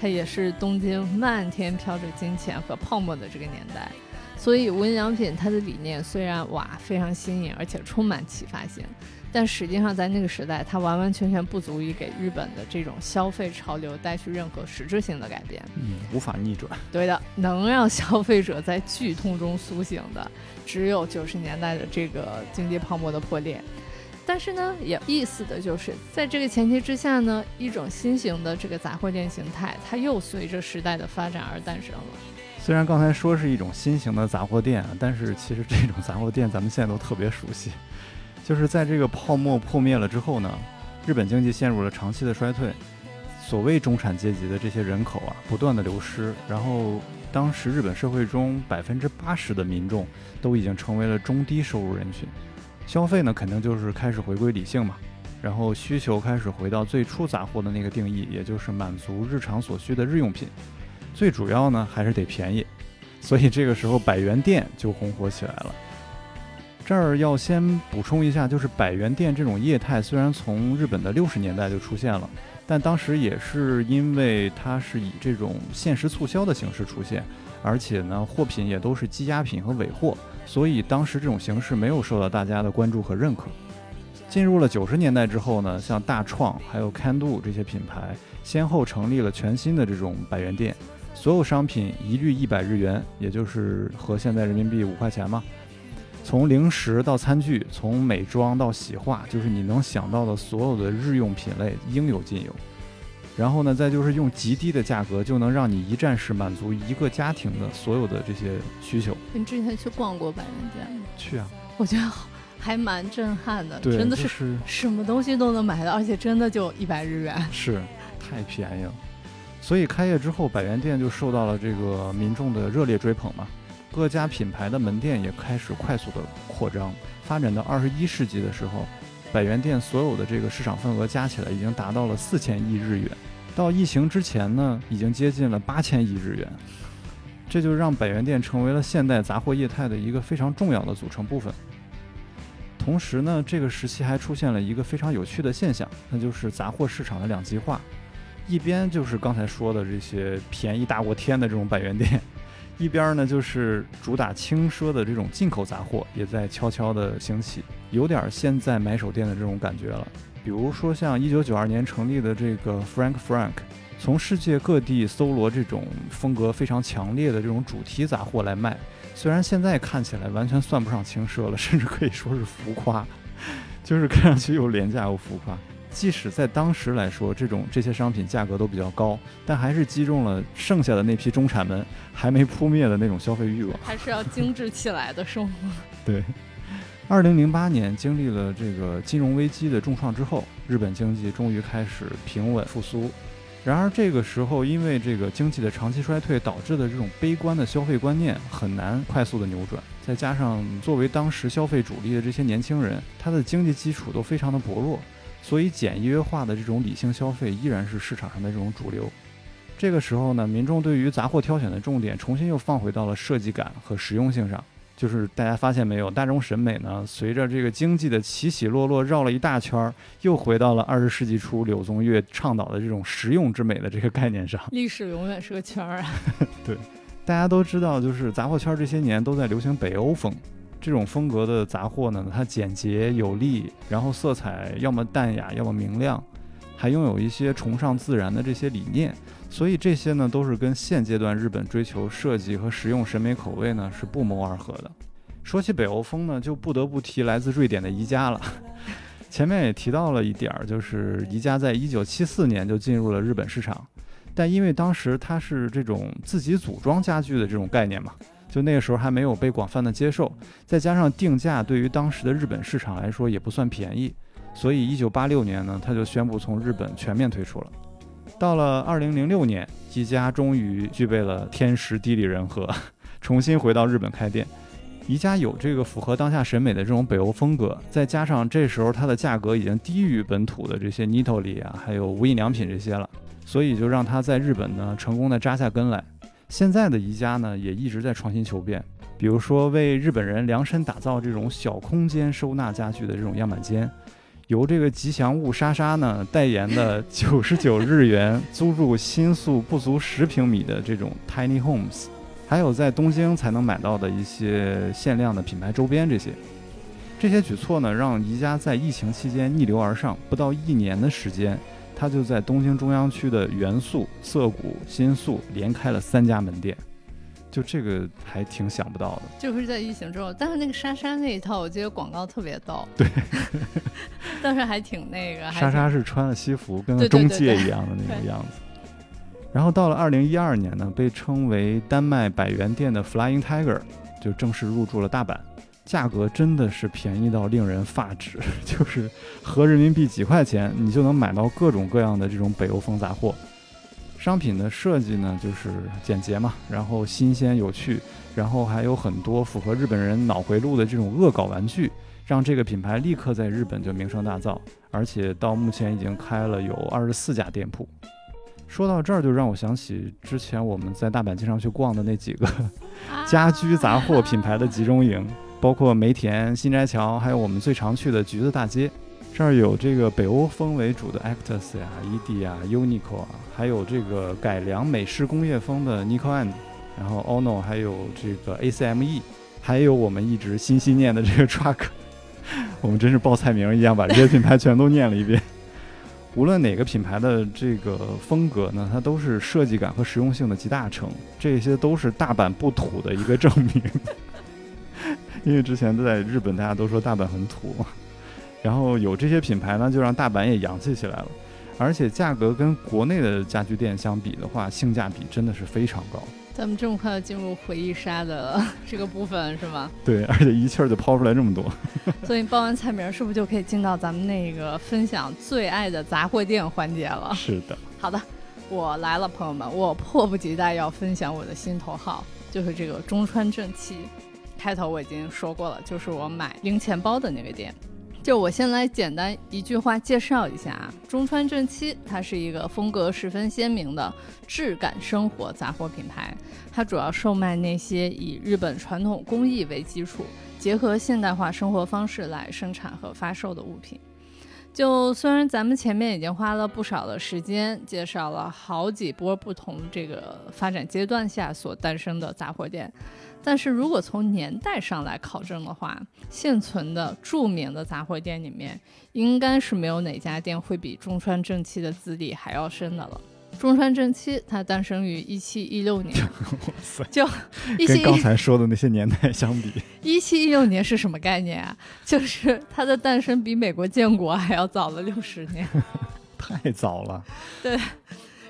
它也是东京漫天飘着金钱和泡沫的这个年代。所以无印良品它的理念虽然哇非常新颖，而且充满启发性，但实际上在那个时代，它完完全全不足以给日本的这种消费潮流带去任何实质性的改变。嗯，无法逆转。对的，能让消费者在剧痛中苏醒的，只有九十年代的这个经济泡沫的破裂。但是呢，有意思的就是在这个前提之下呢，一种新型的这个杂货店形态，它又随着时代的发展而诞生了。虽然刚才说是一种新型的杂货店，但是其实这种杂货店咱们现在都特别熟悉。就是在这个泡沫破灭了之后呢，日本经济陷入了长期的衰退，所谓中产阶级的这些人口啊不断的流失，然后当时日本社会中百分之八十的民众都已经成为了中低收入人群，消费呢肯定就是开始回归理性嘛，然后需求开始回到最初杂货的那个定义，也就是满足日常所需的日用品。最主要呢还是得便宜，所以这个时候百元店就红火起来了。这儿要先补充一下，就是百元店这种业态虽然从日本的六十年代就出现了，但当时也是因为它是以这种限时促销的形式出现，而且呢货品也都是积压品和尾货，所以当时这种形式没有受到大家的关注和认可。进入了九十年代之后呢，像大创还有 Can Do 这些品牌先后成立了全新的这种百元店。所有商品一律一百日元，也就是和现在人民币五块钱嘛。从零食到餐具，从美妆到洗化，就是你能想到的所有的日用品类应有尽有。然后呢，再就是用极低的价格就能让你一站式满足一个家庭的所有的这些需求。你之前去逛过百元店吗？去啊，我觉得还蛮震撼的，真的是什么东西都能买到，而且真的就一百日元，是太便宜了。所以开业之后，百元店就受到了这个民众的热烈追捧嘛。各家品牌的门店也开始快速的扩张，发展到二十一世纪的时候，百元店所有的这个市场份额加起来已经达到了四千亿日元。到疫情之前呢，已经接近了八千亿日元。这就让百元店成为了现代杂货业态的一个非常重要的组成部分。同时呢，这个时期还出现了一个非常有趣的现象，那就是杂货市场的两极化。一边就是刚才说的这些便宜大过天的这种百元店，一边呢就是主打轻奢的这种进口杂货也在悄悄的兴起，有点现在买手店的这种感觉了。比如说像一九九二年成立的这个 Frank Frank，从世界各地搜罗这种风格非常强烈的这种主题杂货来卖，虽然现在看起来完全算不上轻奢了，甚至可以说是浮夸，就是看上去又廉价又浮夸。即使在当时来说，这种这些商品价格都比较高，但还是击中了剩下的那批中产们还没扑灭的那种消费欲望。还是要精致起来的，生活？对。二零零八年经历了这个金融危机的重创之后，日本经济终于开始平稳复苏。然而这个时候，因为这个经济的长期衰退导致的这种悲观的消费观念很难快速的扭转，再加上作为当时消费主力的这些年轻人，他的经济基础都非常的薄弱，所以简约化的这种理性消费依然是市场上的这种主流。这个时候呢，民众对于杂货挑选的重点重新又放回到了设计感和实用性上。就是大家发现没有，大众审美呢，随着这个经济的起起落落，绕了一大圈儿，又回到了二十世纪初柳宗悦倡导的这种实用之美的这个概念上。历史永远是个圈儿啊！对，大家都知道，就是杂货圈这些年都在流行北欧风，这种风格的杂货呢，它简洁有力，然后色彩要么淡雅，要么明亮，还拥有一些崇尚自然的这些理念。所以这些呢，都是跟现阶段日本追求设计和实用审美口味呢是不谋而合的。说起北欧风呢，就不得不提来自瑞典的宜家了。前面也提到了一点儿，就是宜家在一九七四年就进入了日本市场，但因为当时它是这种自己组装家具的这种概念嘛，就那个时候还没有被广泛的接受，再加上定价对于当时的日本市场来说也不算便宜，所以一九八六年呢，他就宣布从日本全面退出了。到了二零零六年，宜家终于具备了天时地利人和，重新回到日本开店。宜家有这个符合当下审美的这种北欧风格，再加上这时候它的价格已经低于本土的这些 nito 里啊，还有无印良品这些了，所以就让它在日本呢成功的扎下根来。现在的宜家呢也一直在创新求变，比如说为日本人量身打造这种小空间收纳家具的这种样板间。由这个吉祥物莎莎呢代言的 九十九日元租住新宿不足十平米的这种 tiny homes，还有在东京才能买到的一些限量的品牌周边，这些这些举措呢，让宜家在疫情期间逆流而上，不到一年的时间，它就在东京中央区的原宿、涩谷、新宿连开了三家门店。就这个还挺想不到的，就是在疫情之后，但是那个莎莎那一套，我记得广告特别逗，对，但是还挺那个。莎莎是穿了西服，跟中介一样的那个样子。然后到了二零一二年呢，被称为丹麦百元店的 Flying Tiger 就正式入驻了大阪，价格真的是便宜到令人发指，就是合人民币几块钱，你就能买到各种各样的这种北欧风杂货。商品的设计呢，就是简洁嘛，然后新鲜有趣，然后还有很多符合日本人脑回路的这种恶搞玩具，让这个品牌立刻在日本就名声大噪，而且到目前已经开了有二十四家店铺。说到这儿，就让我想起之前我们在大阪经常去逛的那几个 家居杂货品牌的集中营，包括梅田、新斋桥，还有我们最常去的橘子大街。这儿有这个北欧风为主的 Actus 呀、ED 啊、Uniqlo 啊，还有这个改良美式工业风的 n i k o and，然后 Ono，还有这个 ACME，还有我们一直心心念的这个 Truck，我们真是报菜名一样把这些品牌全都念了一遍。无论哪个品牌的这个风格呢，它都是设计感和实用性的集大成，这些都是大阪不土的一个证明。因为之前在日本，大家都说大阪很土嘛。然后有这些品牌呢，就让大阪也洋气起来了，而且价格跟国内的家具店相比的话，性价比真的是非常高。咱们这么快进入回忆杀的 这个部分是吗？对，而且一气儿就抛出来这么多。所以报完菜名，是不是就可以进到咱们那个分享最爱的杂货店环节了？是的。好的，我来了，朋友们，我迫不及待要分享我的心头好，就是这个中川正七。开头我已经说过了，就是我买零钱包的那个店。就我先来简单一句话介绍一下啊，中川正七，它是一个风格十分鲜明的质感生活杂货品牌，它主要售卖那些以日本传统工艺为基础，结合现代化生活方式来生产和发售的物品。就虽然咱们前面已经花了不少的时间介绍了好几波不同这个发展阶段下所诞生的杂货店。但是如果从年代上来考证的话，现存的著名的杂货店里面，应该是没有哪家店会比中川正七的资历还要深的了。中川正七它诞生于一七一六年，就跟刚才说的那些年代相比，一七一六年是什么概念啊？就是它的诞生比美国建国还要早了六十年，太早了。对。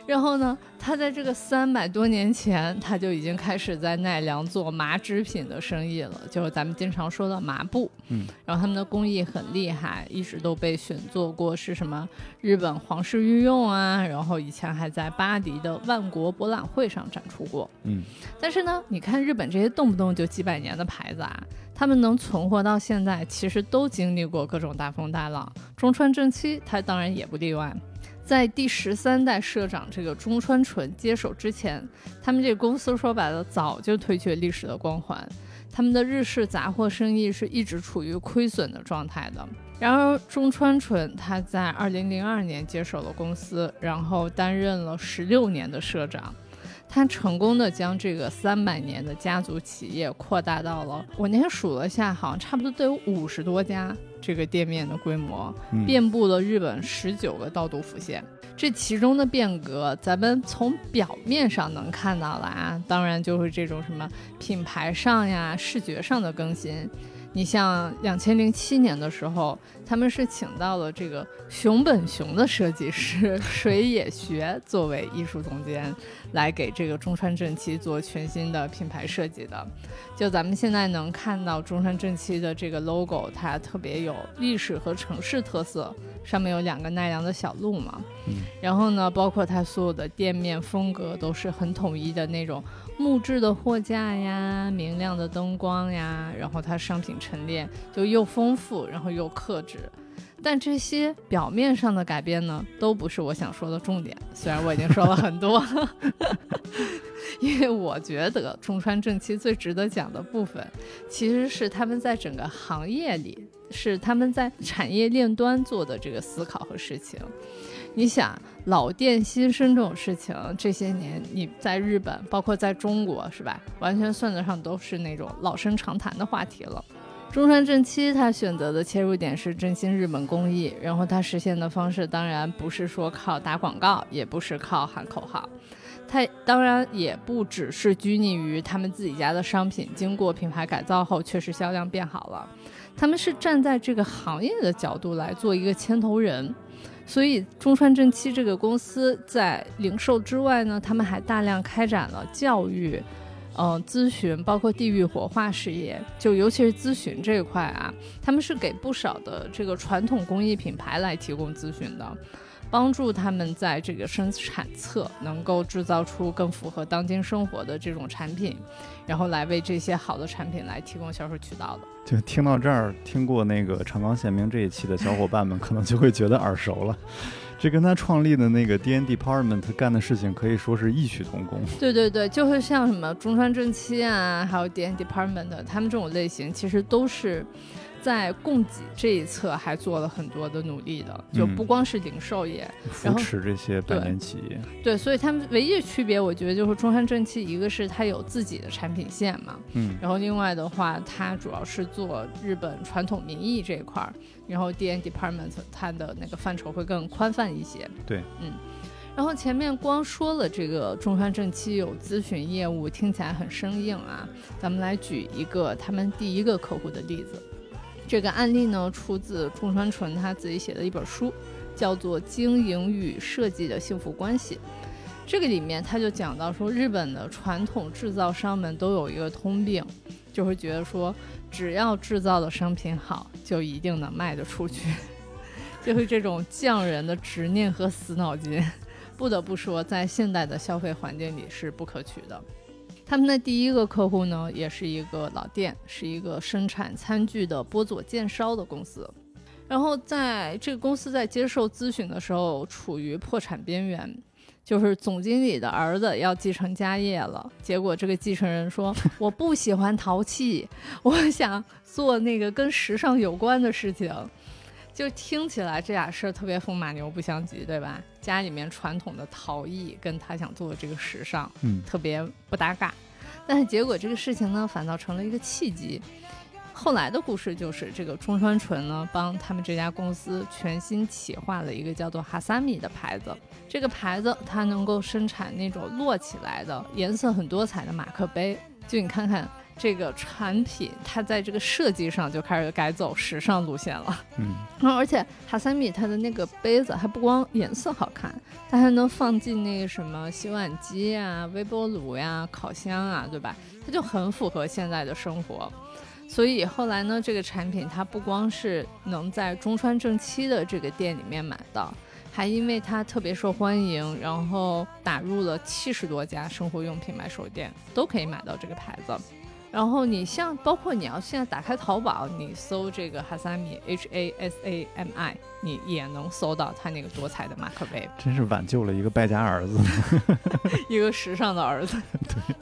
然后呢，他在这个三百多年前，他就已经开始在奈良做麻织品的生意了，就是咱们经常说的麻布。嗯，然后他们的工艺很厉害，一直都被选做过是什么日本皇室御用啊，然后以前还在巴黎的万国博览会上展出过。嗯，但是呢，你看日本这些动不动就几百年的牌子啊，他们能存活到现在，其实都经历过各种大风大浪。中川正七，他当然也不例外。在第十三代社长这个中川纯接手之前，他们这公司说白了早就褪去历史的光环，他们的日式杂货生意是一直处于亏损的状态的。然而，中川纯他在二零零二年接手了公司，然后担任了十六年的社长。他成功的将这个三百年的家族企业扩大到了，我那天数了下，好像差不多都有五十多家这个店面的规模，遍布了日本十九个道都府县。这其中的变革，咱们从表面上能看到了啊，当然就是这种什么品牌上呀、视觉上的更新。你像两千零七年的时候，他们是请到了这个熊本熊的设计师 水野学作为艺术总监，来给这个中川正七做全新的品牌设计的。就咱们现在能看到中川正七的这个 logo，它特别有历史和城市特色，上面有两个奈良的小鹿嘛。嗯。然后呢，包括它所有的店面风格都是很统一的那种。木质的货架呀，明亮的灯光呀，然后它商品陈列就又丰富，然后又克制。但这些表面上的改变呢，都不是我想说的重点。虽然我已经说了很多，因为我觉得中川正七最值得讲的部分，其实是他们在整个行业里，是他们在产业链端做的这个思考和事情。你想老店新生这种事情，这些年你在日本，包括在中国，是吧？完全算得上都是那种老生常谈的话题了。中山正七他选择的切入点是振兴日本工艺，然后他实现的方式当然不是说靠打广告，也不是靠喊口号，他当然也不只是拘泥于他们自己家的商品经过品牌改造后确实销量变好了，他们是站在这个行业的角度来做一个牵头人。所以中川正七这个公司在零售之外呢，他们还大量开展了教育、嗯咨询，包括地域活化事业。就尤其是咨询这一块啊，他们是给不少的这个传统工艺品牌来提供咨询的。帮助他们在这个生产侧能够制造出更符合当今生活的这种产品，然后来为这些好的产品来提供销售渠道的。就听到这儿，听过那个长冈宪明这一期的小伙伴们，可能就会觉得耳熟了。这跟他创立的那个 D N Department 干的事情可以说是异曲同工。对对对，就会像什么中川正七啊，还有 D N Department，他们这种类型其实都是。在供给这一侧还做了很多的努力的，就不光是零售业，扶持这些百年企业。对，所以他们唯一的区别，我觉得就是中山正气，一个是它有自己的产品线嘛，嗯，然后另外的话，它主要是做日本传统民艺这一块儿，然后 D N Department 它的那个范畴会更宽泛一些。对，嗯，然后前面光说了这个中川正七有咨询业务，听起来很生硬啊，咱们来举一个他们第一个客户的例子。这个案例呢，出自中川纯他自己写的一本书，叫做《经营与设计的幸福关系》。这个里面他就讲到说，日本的传统制造商们都有一个通病，就会觉得说，只要制造的商品好，就一定能卖得出去，就是这种匠人的执念和死脑筋，不得不说，在现代的消费环境里是不可取的。他们的第一个客户呢，也是一个老店，是一个生产餐具的波佐见烧的公司。然后在这个公司在接受咨询的时候，处于破产边缘，就是总经理的儿子要继承家业了。结果这个继承人说：“我不喜欢陶器，我想做那个跟时尚有关的事情。”就听起来这俩事儿特别风马牛不相及，对吧？家里面传统的陶艺跟他想做的这个时尚，嗯，特别不搭嘎。但是结果这个事情呢，反倒成了一个契机。后来的故事就是，这个中川纯呢，帮他们这家公司全新企划了一个叫做哈萨米的牌子。这个牌子它能够生产那种摞起来的、颜色很多彩的马克杯。就你看看。这个产品它在这个设计上就开始改走时尚路线了。嗯，然后而且哈萨米它的那个杯子还不光颜色好看，它还能放进那个什么洗碗机啊、微波炉呀、烤箱啊，对吧？它就很符合现在的生活。所以后来呢，这个产品它不光是能在中川正七的这个店里面买到。还因为它特别受欢迎，然后打入了七十多家生活用品买手店，都可以买到这个牌子。然后你像包括你要现在打开淘宝，你搜这个哈萨米 H A S A M I，你也能搜到他那个多彩的马克杯。真是挽救了一个败家儿子，一个时尚的儿子。对。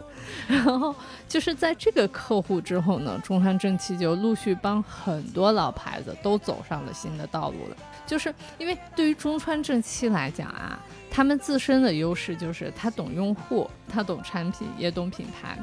然后就是在这个客户之后呢，中山正气就陆续帮很多老牌子都走上了新的道路了。就是因为对于中川正七来讲啊，他们自身的优势就是他懂用户，他懂产品，也懂品牌，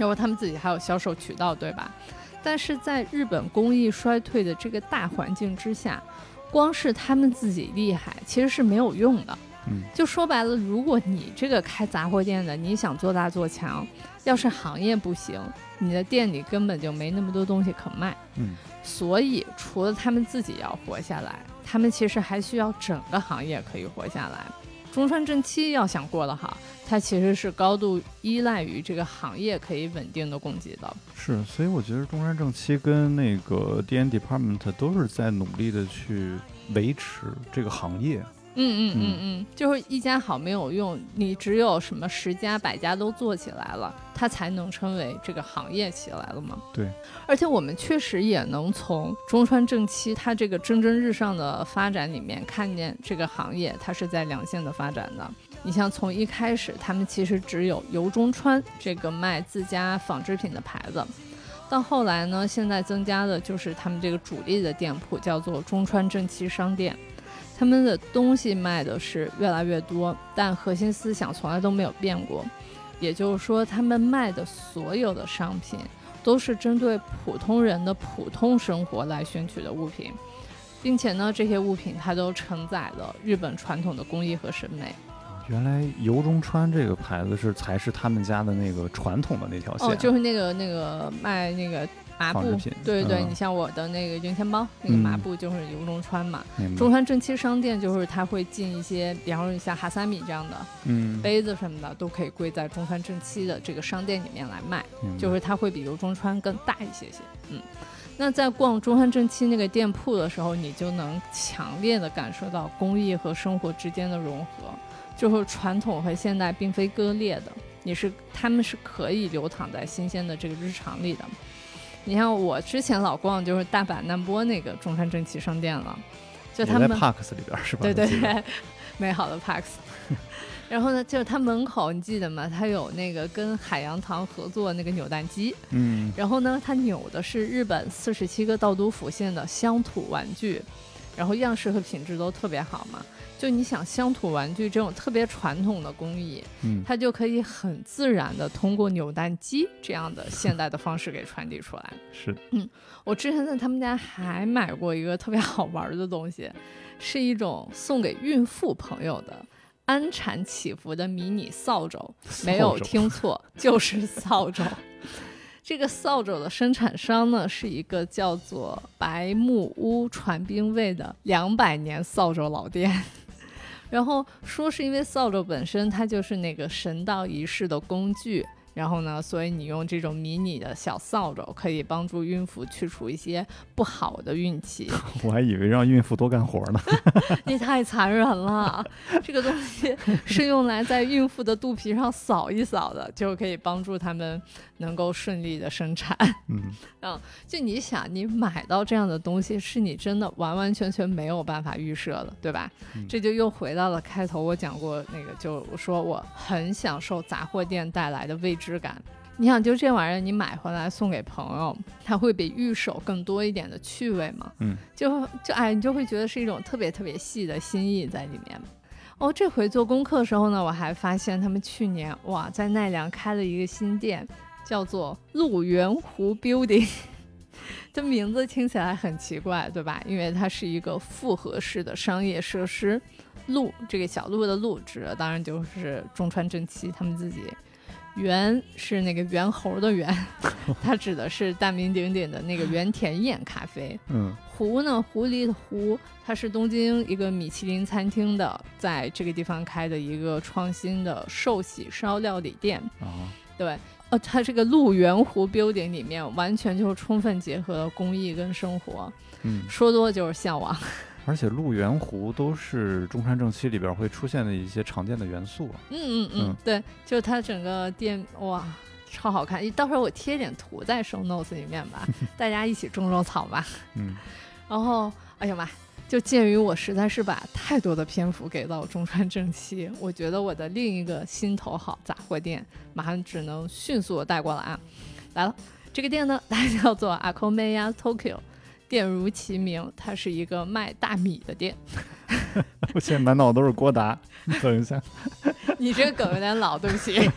然后他们自己还有销售渠道，对吧？但是在日本工艺衰退的这个大环境之下，光是他们自己厉害其实是没有用的。嗯，就说白了，如果你这个开杂货店的，你想做大做强，要是行业不行，你的店里根本就没那么多东西可卖。嗯。所以，除了他们自己要活下来，他们其实还需要整个行业可以活下来。中川正七要想过得好，它其实是高度依赖于这个行业可以稳定的供给的。是，所以我觉得中山正七跟那个 D N Department 都是在努力的去维持这个行业。嗯嗯嗯嗯，就是一家好没有用，你只有什么十家百家都做起来了，它才能称为这个行业起来了嘛？对。而且我们确实也能从中川正七它这个蒸蒸日上的发展里面看见这个行业它是在良性的发展的。你像从一开始他们其实只有由中川这个卖自家纺织品的牌子，到后来呢，现在增加的就是他们这个主力的店铺叫做中川正七商店。他们的东西卖的是越来越多，但核心思想从来都没有变过。也就是说，他们卖的所有的商品都是针对普通人的普通生活来选取的物品，并且呢，这些物品它都承载了日本传统的工艺和审美。原来由中川这个牌子是才是他们家的那个传统的那条线，哦，就是那个那个卖那个。麻布，对对对，你像我的那个云钱包，那个麻布就是由中川嘛。中川正七商店就是它会进一些，比方说像哈萨米这样的，嗯，杯子什么的都可以归在中川正七的这个商店里面来卖，就是它会比由中川更大一些些。嗯，那在逛中川正七那个店铺的时候，你就能强烈的感受到工艺和生活之间的融合，就是传统和现代并非割裂的，你是他们是可以流淌在新鲜的这个日常里的。你像我之前老逛就是大阪难波那个中山正气商店了，就他们在 Parks 里边是吧？对对对，美好的 Parks。然后呢，就是它门口你记得吗？它有那个跟海洋堂合作那个扭蛋机。嗯。然后呢，它扭的是日本四十七个道都府县的乡土玩具，然后样式和品质都特别好嘛。就你想乡土玩具这种特别传统的工艺，嗯，它就可以很自然的通过扭蛋机这样的现代的方式给传递出来。是，嗯，我之前在他们家还买过一个特别好玩的东西，是一种送给孕妇朋友的安产祈福的迷你扫帚，没有听错，就是扫帚。这个扫帚的生产商呢，是一个叫做白木屋传兵卫的两百年扫帚老店。然后说是因为扫帚本身它就是那个神道仪式的工具，然后呢，所以你用这种迷你的小扫帚可以帮助孕妇去除一些不好的运气。我还以为让孕妇多干活呢。你太残忍了！这个东西是用来在孕妇的肚皮上扫一扫的，就可以帮助他们。能够顺利的生产，嗯，嗯，就你想，你买到这样的东西，是你真的完完全全没有办法预设的，对吧？这就又回到了开头我讲过那个，就我说我很享受杂货店带来的未知感。你想，就这玩意儿，你买回来送给朋友，它会比预售更多一点的趣味吗？嗯，就就哎，你就会觉得是一种特别特别细的心意在里面。哦，这回做功课的时候呢，我还发现他们去年哇，在奈良开了一个新店。叫做鹿园湖 Building，这名字听起来很奇怪，对吧？因为它是一个复合式的商业设施。鹿这个小鹿的鹿指的当然就是中川正七他们自己猿是那个猿猴的猿，它指的是大名鼎鼎的那个原田彦咖啡。嗯湖呢，狐狸的湖，它是东京一个米其林餐厅的，在这个地方开的一个创新的寿喜烧料理店。啊，对，呃，它这个鹿园湖 building 里面完全就是充分结合了工艺跟生活，嗯，说多就是向往。而且鹿园湖都是中山正七里边会出现的一些常见的元素啊。嗯嗯嗯嗯，对，就是它整个店哇。超好看，到时候我贴点图在 show notes 里面吧，大家一起种种草吧。嗯然后，哎呀妈，就鉴于我实在是把太多的篇幅给到中川正七，我觉得我的另一个心头好杂货店马上只能迅速的带过来啊！来了，这个店呢，它叫做 Akomeya Tokyo，店如其名，它是一个卖大米的店。我现在满脑都是郭达。等一下，你这个梗有点老，对不起。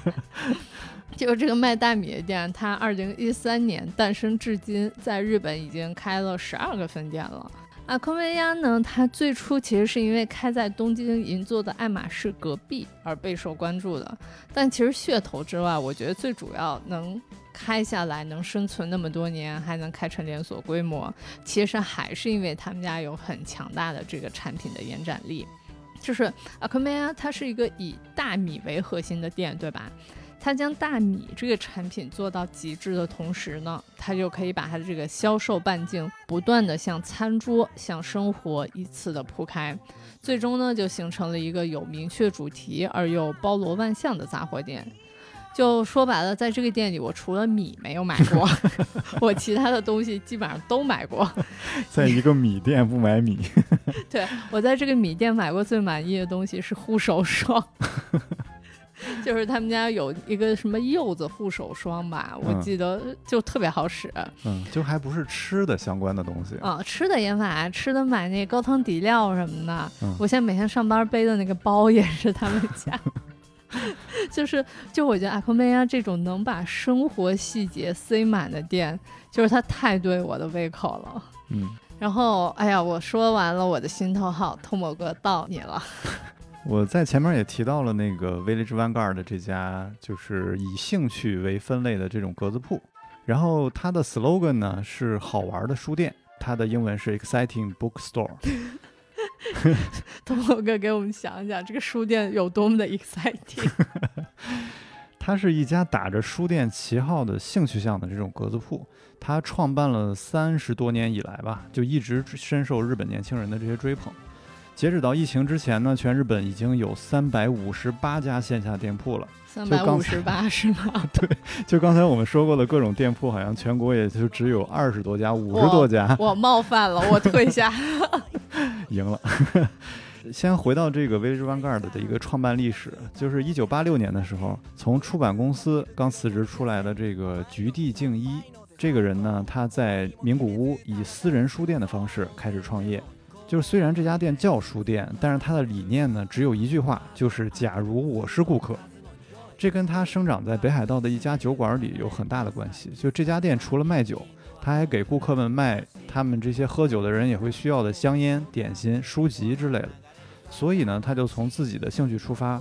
就是这个卖大米的店，它二零一三年诞生至今，在日本已经开了十二个分店了。阿科维亚呢，它最初其实是因为开在东京银座的爱马仕隔壁而备受关注的，但其实噱头之外，我觉得最主要能开下来、能生存那么多年，还能开成连锁规模，其实还是因为他们家有很强大的这个产品的延展力。就是阿科梅亚，它是一个以大米为核心的店，对吧？它将大米这个产品做到极致的同时呢，它就可以把它的这个销售半径不断的向餐桌、向生活依次的铺开，最终呢就形成了一个有明确主题而又包罗万象的杂货店。就说白了，在这个店里，我除了米没有买过，我其他的东西基本上都买过。在一个米店不买米，对我在这个米店买过最满意的东西是护手霜，就是他们家有一个什么柚子护手霜吧，我嗯记得就特别好使嗯，就还不是吃的相关的东西。啊。吃的也买，吃的买那高汤底料什么的。嗯我现在每天上班背的那个包也是他们家。就是，就我觉得阿克梅啊这种能把生活细节塞满的店，就是它太对我的胃口了。嗯，然后，哎呀，我说完了我的心头好，透某哥到你了。我在前面也提到了那个 Village Vanguard 这家，就是以兴趣为分类的这种格子铺。然后它的 slogan 呢是好玩的书店，它的英文是 Exciting Bookstore。透某哥给我们讲一讲这个书店有多么的 exciting。它是一家打着书店旗号的兴趣向的这种格子铺，它创办了三十多年以来吧，就一直深受日本年轻人的这些追捧。截止到疫情之前呢，全日本已经有三百五十八家线下店铺了。三百五十八 是吗？对就刚才我们说过的各种店铺，好像全国也就只有二十多家、五十多家。我冒犯了，我退下。赢了。先回到这个 Village Vanguard 的一个创办历史，就是一九八六年的时候，从出版公司刚辞职出来的这个菊地敬一这个人呢，他在名古屋以私人书店的方式开始创业。就是虽然这家店叫书店，但是他的理念呢只有一句话，就是假如我是顾客。这跟他生长在北海道的一家酒馆里有很大的关系。就这家店除了卖酒，他还给顾客们卖他们这些喝酒的人也会需要的香烟、点心、书籍之类的。所以呢，他就从自己的兴趣出发，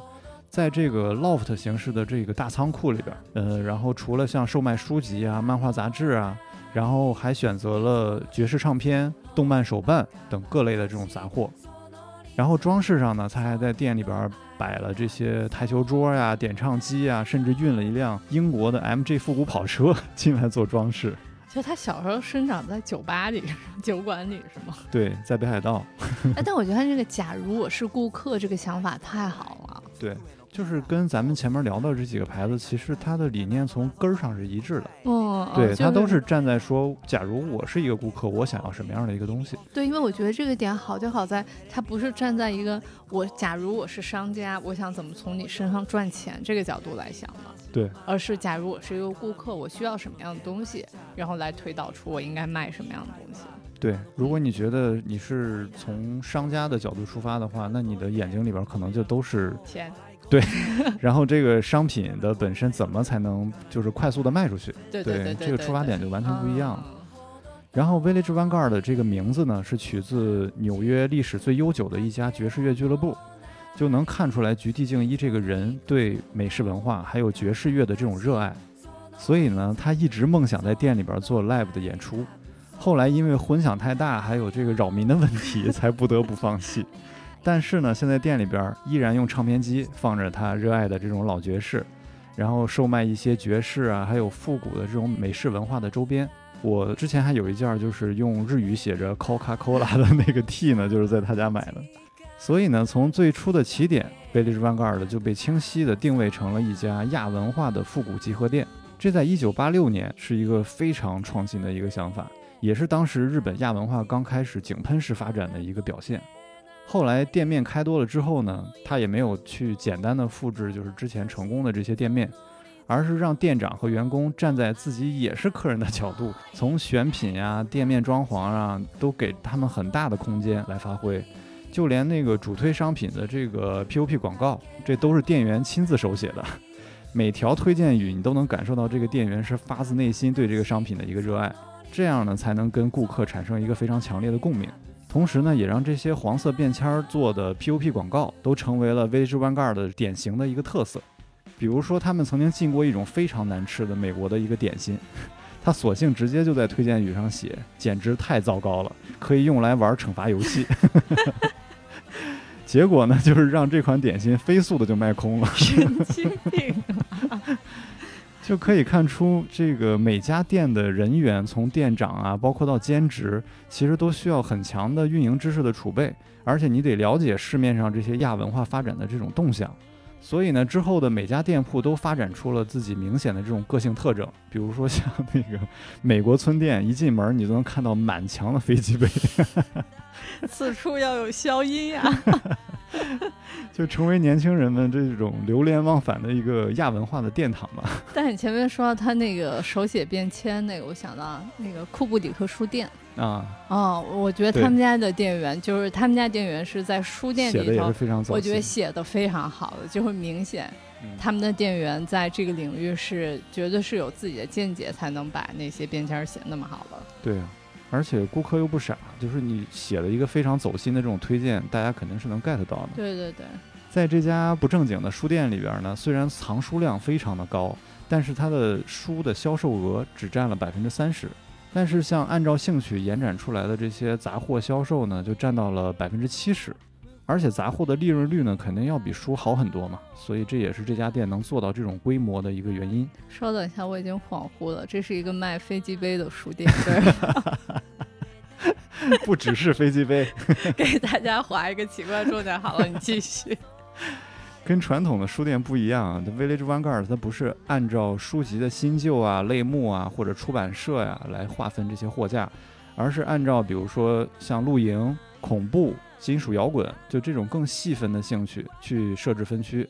在这个 loft 形式的这个大仓库里边，呃，然后除了像售卖书籍啊、漫画杂志啊，然后还选择了爵士唱片、动漫手办等各类的这种杂货。然后装饰上呢，他还在店里边摆了这些台球桌呀、点唱机呀，甚至运了一辆英国的 MG 复古跑车进来做装饰。就他小时候生长在酒吧里、酒馆里是吗？对，在北海道。哎，但我觉得他这个“假如我是顾客”这个想法太好了。对，就是跟咱们前面聊到这几个牌子，其实它的理念从根儿上是一致的。哦，对，就它都是站在说，假如我是一个顾客，我想要什么样的一个东西。对，因为我觉得这个点好就好在，它不是站在一个我假如我是商家，我想怎么从你身上赚钱这个角度来想的。对，而是假如我是一个顾客，我需要什么样的东西，然后来推导出我应该卖什么样的东西。对，如果你觉得你是从商家的角度出发的话，那你的眼睛里边可能就都是钱，然后这个商品的本身怎么才能就是快速的卖出去？对对对对，这个出发点就完全不一样然后 Village Vanguard 的这个名字呢，是取自纽约历史最悠久的一家爵士乐俱乐部。就能看出来菊地敬一这个人对美式文化还有爵士乐的这种热爱。所以呢，他一直梦想在店里边做 live 的演出。后来因为混响太大，还有这个扰民的问题，才不得不放弃。但是呢，现在店里边依然用唱片机放着他热爱的这种老爵士，然后售卖一些爵士啊，还有复古的这种美式文化的周边。我之前还有一件就是用日语写着 Coca Cola 的那个 T 呢，就是在他家买的。所以呢，从最初的起点，Village Vanguard 就被清晰地定位成了一家亚文化的复古集合店。这在一九八六年是一个非常创新的一个想法。也是当时日本亚文化刚开始井喷式发展的一个表现。后来店面开多了之后呢，他也没有去简单的复制就是之前成功的这些店面，而是让店长和员工站在自己也是客人的角度，从选品呀、店面装潢啊，都给他们很大的空间来发挥。就连那个主推商品的这个 POP 广告，这都是店员亲自手写的，每条推荐语你都能感受到这个店员是发自内心对这个商品的一个热爱。这样呢，才能跟顾客产生一个非常强烈的共鸣，同时呢，也让这些黄色便签做的 POP 广告都成为了 Village Vanguard 的典型的一个特色。比如说，他们曾经进过一种非常难吃的美国的一个点心，他索性直接就在推荐语上写，简直太糟糕了，可以用来玩惩罚游戏。结果呢，就是让这款点心飞速的就卖空了。神经病。就可以看出，这个每家店的人员，从店长啊，包括到兼职，其实都需要很强的运营知识的储备，而且你得了解市面上这些亚文化发展的这种动向。所以呢，之后的每家店铺都发展出了自己明显的这种个性特征，比如说像那个美国村店，一进门你就能看到满墙的飞机杯。此处要有消音呀。就成为年轻人们这种流连忘返的一个亚文化的殿堂吧。但你前面说到他那个手写便签那个，我想到那个库布里克书店啊。哦，我觉得他们家的店员就是他们家店员是在书店里头，我觉得写的非常好的，就会明显他们的店员在这个领域是绝对是有自己的见解，才能把那些便签写那么好的。对啊。而且顾客又不傻，就是你写了一个非常走心的这种推荐，大家肯定是能 get 到的。对对对，在这家不正经的书店里边呢，虽然藏书量非常的高，但是它的书的销售额只占了百分之三十。但是像按照兴趣延展出来的这些杂货销售呢，就占到了百分之七十。而且杂货的利润率呢，肯定要比书好很多嘛，所以这也是这家店能做到这种规模的一个原因。稍等一下，我已经恍惚了，这是一个卖飞机杯的书店，对 不只是飞机杯，给大家划一个奇怪重点。好了，你继续。跟传统的书店不一样，The，Village Vanguard 它不是按照书籍的新旧啊、类目啊或者出版社呀来划分这些货架，而是按照比如说像露营、恐怖。金属摇滚，就这种更细分的兴趣去设置分区，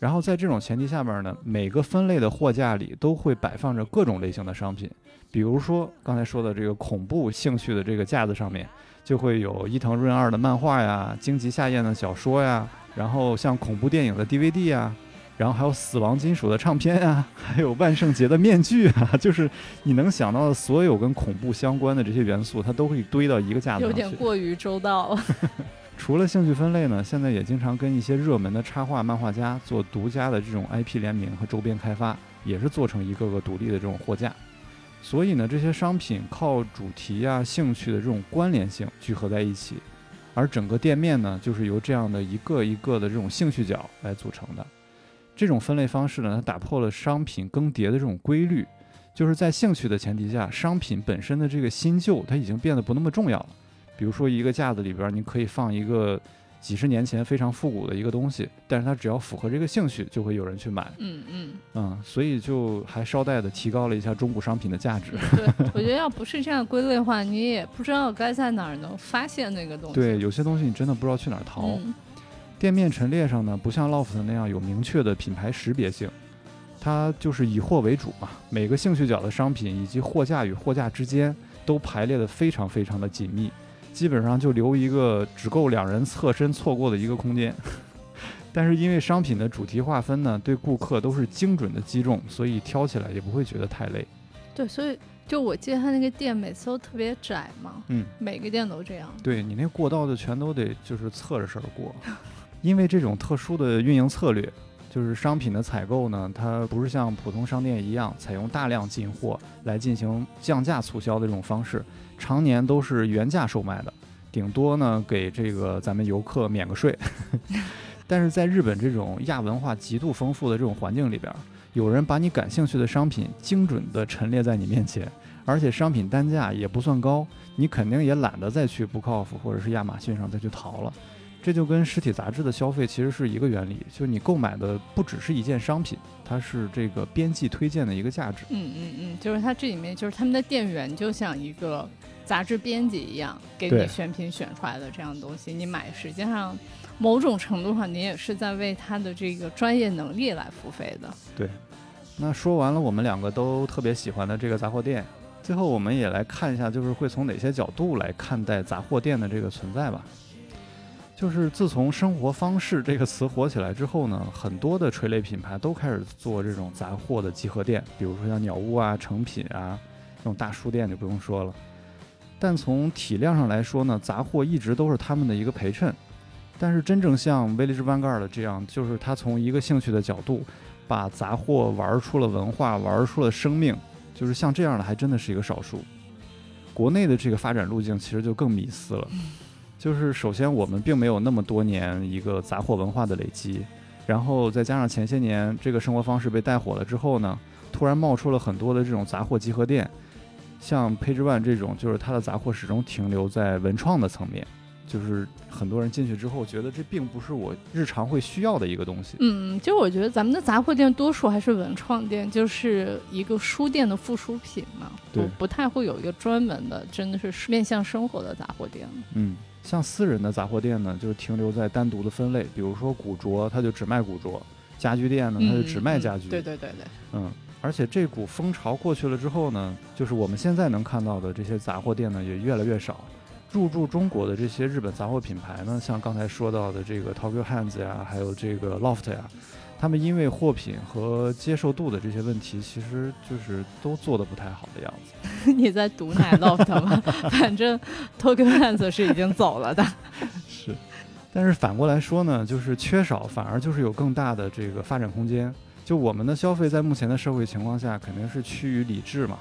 然后在这种前提下面呢，每个分类的货架里都会摆放着各种类型的商品，比如说刚才说的这个恐怖兴趣的这个架子上面，就会有伊藤润二的漫画呀，荆棘夏彦的小说呀，然后像恐怖电影的 DVD 呀。然后还有死亡金属的唱片啊，还有万圣节的面具啊，就是你能想到的所有跟恐怖相关的这些元素，它都会堆到一个架子上有点过于周到了。除了兴趣分类呢，现在也经常跟一些热门的插画漫画家做独家的这种 IP 联名和周边开发，也是做成一个个独立的这种货架。所以呢，这些商品靠主题啊、兴趣的这种关联性聚合在一起，而整个店面呢，就是由这样的一个一个的这种兴趣角来组成的。这种分类方式呢，它打破了商品更迭的这种规律，就是在兴趣的前提下，商品本身的这个新旧，它已经变得不那么重要了。比如说一个架子里边，你可以放一个几十年前非常复古的一个东西，但是它只要符合这个兴趣，就会有人去买。嗯嗯嗯，所以就还捎带的提高了一下中古商品的价值。对，我觉得要不是这样归类的话，你也不知道该在哪儿能发现那个东西。对，有些东西你真的不知道去哪儿淘。店面陈列上呢，不像 LOFT 那样有明确的品牌识别性，它就是以货为主嘛。每个兴趣角的商品以及货架与货架之间都排列的非常非常的紧密，基本上就留一个只够两人侧身错过的一个空间。但是因为商品的主题划分呢，对顾客都是精准的击中，所以挑起来也不会觉得太累。对，所以就我记得他那个店每次都特别窄嘛，嗯，每个店都这样。对你那过道就全都得就是侧着身过。因为这种特殊的运营策略，就是商品的采购呢，它不是像普通商店一样采用大量进货来进行降价促销的这种方式，常年都是原价售卖的，顶多呢给这个咱们游客免个税。但是在日本这种亚文化极度丰富的这种环境里边，有人把你感兴趣的商品精准地陈列在你面前，而且商品单价也不算高，你肯定也懒得再去不靠谱或者是亚马逊上再去淘了。这就跟实体杂志的消费其实是一个原理，就你购买的不只是一件商品，它是这个编辑推荐的一个价值。嗯嗯嗯，就是它这里面就是他们的店员就像一个杂志编辑一样，给你选品选出来的这样东西，你买实际上某种程度上你也是在为他的这个专业能力来付费的。对那说完了我们两个都特别喜欢的这个杂货店，最后我们也来看一下，就是会从哪些角度来看待杂货店的这个存在吧。就是自从“生活方式”这个词火起来之后呢，很多的垂类品牌都开始做这种杂货的集合店，比如说像鸟屋啊、成品啊这种大书店就不用说了。但从体量上来说呢，杂货一直都是他们的一个陪衬。但是真正像 Village Vanguard 这样，就是他从一个兴趣的角度，把杂货玩出了文化，玩出了生命，就是像这样的还真的是一个少数。国内的这个发展路径其实就更迷思了，就是首先我们并没有那么多年一个杂货文化的累积，然后再加上前些年这个生活方式被带火了之后呢，突然冒出了很多的这种杂货集合店，像 Page One 这种，就是它的杂货始终停留在文创的层面。就是很多人进去之后觉得这并不是我日常会需要的一个东西，嗯，就我觉得咱们的杂货店多数还是文创店，就是一个书店的附属品嘛，对不不太会有一个专门的，真的是面向生活的杂货店。嗯，像私人的杂货店呢，就是停留在单独的分类，比如说古着，它就只卖古着；家居店呢，它就只卖家居。嗯对对对对，嗯，而且这股风潮过去了之后呢，就是我们现在能看到的这些杂货店呢，也越来越少。入驻中国的这些日本杂货品牌呢，像刚才说到的这个 Tokyo Hands 呀，还有这个 Loft 呀，他们因为货品和接受度的这些问题，其实就是都做得不太好的样子。你在毒奶 loft 吗？反正 Tokyo Hands 是已经走了的。是，但是反过来说呢，就是缺少反而就是有更大的这个发展空间。就我们的消费在目前的社会情况下，肯定是趋于理智嘛，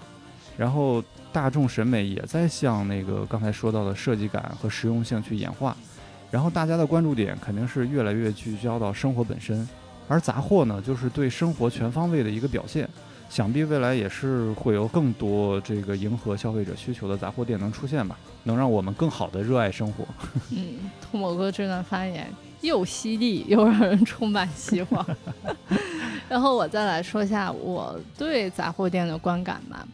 然后大众审美也在向那个刚才说到的设计感和实用性去演化，然后大家的关注点肯定是越来越聚焦到生活本身，而杂货呢，就是对生活全方位的一个表现。想必未来也是会有更多这个迎合消费者需求的杂货店能出现吧，能让我们更好的热爱生活。嗯，兔某哥这段发言又犀利又让人充满希望。然后我再来说一下我对杂货店的观感吧。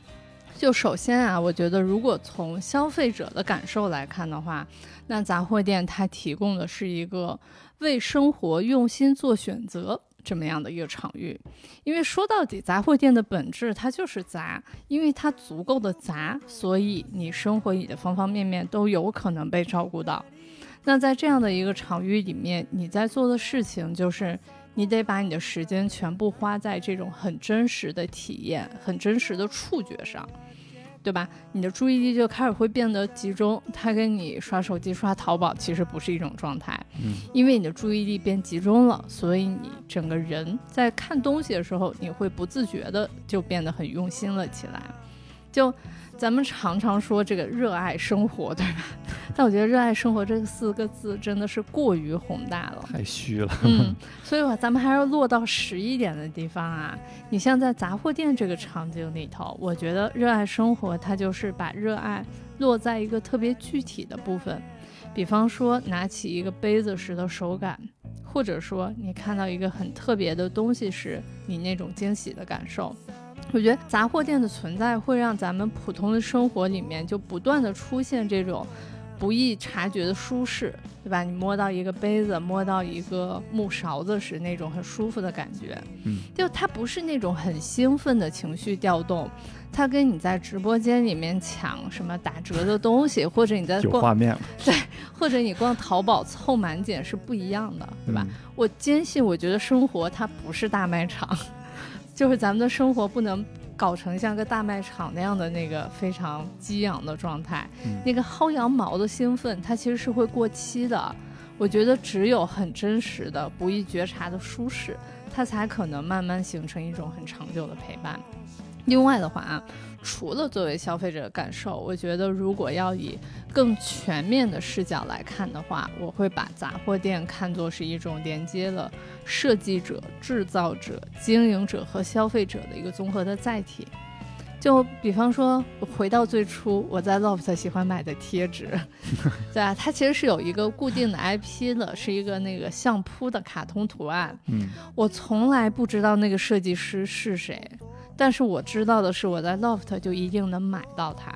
就首先啊，我觉得如果从消费者的感受来看的话，那杂货店它提供的是一个为生活用心做选择这么样的一个场域。因为说到底，杂货店的本质它就是杂，因为它足够的杂，所以你生活里的方方面面都有可能被照顾到。那在这样的一个场域里面，你在做的事情就是，你得把你的时间全部花在这种很真实的体验、很真实的触觉上，对吧？你的注意力就开始会变得集中，它跟你刷手机、刷淘宝其实不是一种状态，嗯，因为你的注意力变集中了，所以你整个人在看东西的时候，你会不自觉的就变得很用心了起来。就咱们常常说这个热爱生活，对吧？但我觉得“热爱生活”这四个字真的是过于宏大了。太虚了。嗯，所以吧，咱们还是落到实一点的地方啊。你像在杂货店这个场景里头，我觉得热爱生活，它就是把热爱落在一个特别具体的部分，比方说拿起一个杯子时的手感，或者说你看到一个很特别的东西时，你那种惊喜的感受。我觉得杂货店的存在会让咱们普通的生活里面就不断的出现这种不易察觉的舒适，对吧？你摸到一个杯子，摸到一个木勺子时，那种很舒服的感觉，嗯，就它不是那种很兴奋的情绪调动，它跟你在直播间里面抢什么打折的东西，或者你在有逛，画面 了，或者你逛淘宝凑满减是不一样的，对吧？嗯我坚信，我觉得生活它不是大卖场，就是咱们的生活不能搞成像个大卖场那样的那个非常激昂的状态，嗯那个薅羊毛的兴奋，它其实是会过期的。我觉得只有很真实的、不易觉察的舒适，它才可能慢慢形成一种很长久的陪伴。另外的话啊，除了作为消费者的感受，我觉得如果要以更全面的视角来看的话，我会把杂货店看作是一种连接了设计者、制造者、经营者和消费者的一个综合的载体。就比方说，回到最初我在 Loft 喜欢买的贴纸，对啊，它其实是有一个固定的 IP 的，是一个那个相扑的卡通图案。嗯，我从来不知道那个设计师是谁，但是我知道的是，我在 Loft 就一定能买到它。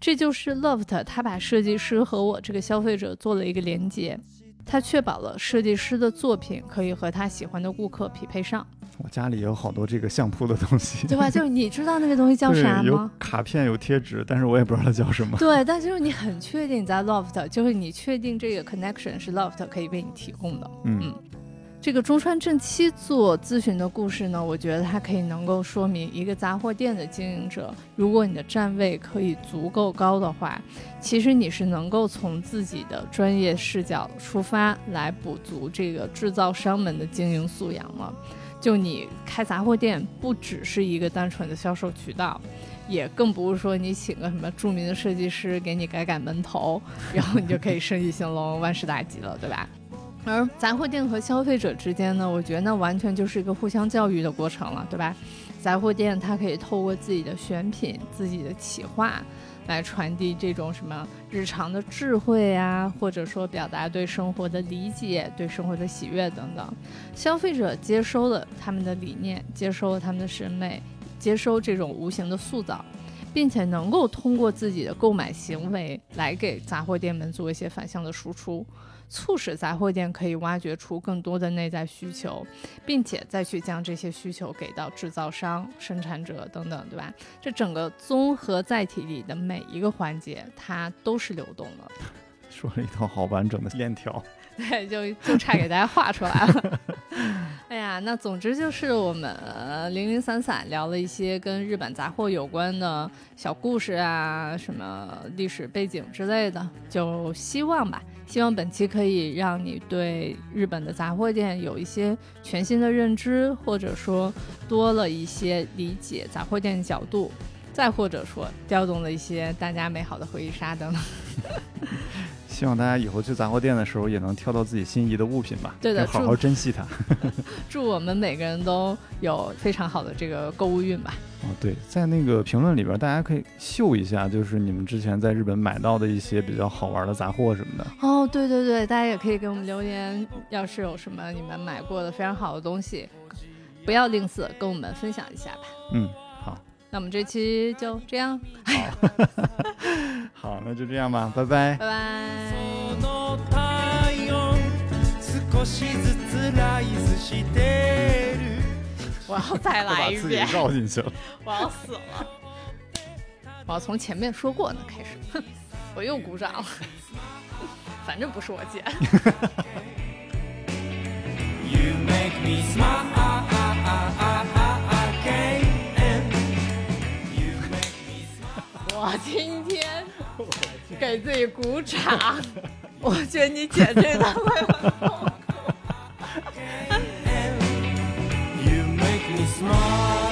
这就是 Loft，它把设计师和我这个消费者做了一个连接，它确保了设计师的作品可以和他喜欢的顾客匹配上，我家里也有好多这个相扑的东西，对吧？就是你知道那个东西叫啥对，有吗？卡片有贴纸，但是我也不知道它叫什么。对，但就是你很确定你在 Loft，就是你确定这个 connection 是 Loft 可以为你提供的。嗯这个中川正七做咨询的故事呢，我觉得它可以能够说明一个杂货店的经营者，如果你的站位可以足够高的话，其实你是能够从自己的专业视角出发来补足这个制造商们的经营素养了。就你开杂货店，不只是一个单纯的销售渠道。也更不是说你请个什么著名的设计师给你改改门头，然后你就可以生意兴隆、万事大吉了，对吧？而杂货店和消费者之间呢，我觉得那完全就是一个互相教育的过程了，对吧？杂货店它可以透过自己的选品、自己的企划，来传递这种什么日常的智慧啊，或者说表达对生活的理解、对生活的喜悦等等。消费者接收了他们的理念，接收了他们的审美，接收这种无形的塑造。并且能够通过自己的购买行为来给杂货店们做一些反向的输出，促使杂货店可以挖掘出更多的内在需求，并且再去将这些需求给到制造商、生产者等等，对吧？这整个综合载体里的每一个环节，它都是流动的。说了一套好完整的链条。对，就就差给大家画出来了。哎呀，那总之就是我们呃零零散散聊了一些跟日本杂货有关的小故事啊，什么历史背景之类的，就希望吧，希望本期可以让你对日本的杂货店有一些全新的认知，或者说多了一些理解杂货店的角度。再或者说，调动了一些大家美好的回忆杀等等。希望大家以后去杂货店的时候也能挑到自己心仪的物品吧，对的好好珍惜它。祝我们每个人都有非常好的这个购物运吧。哦，对，在那个评论里边，大家可以秀一下，就是你们之前在日本买到的一些比较好玩的杂货什么的。哦，对对对，大家也可以给我们留言，要是有什么你们买过的非常好的东西，不要吝啬跟我们分享一下吧。嗯，好，那我们这期就这样，好，那就这样吧，拜拜。拜拜。我要再 都把自己来一遍，绕进去了。我要死了。我要从前面说过呢开始，哼，我又鼓掌了，反正不是我剪。You make me smile You make me smile 我今天给自己鼓掌，我觉得你剪这段 small.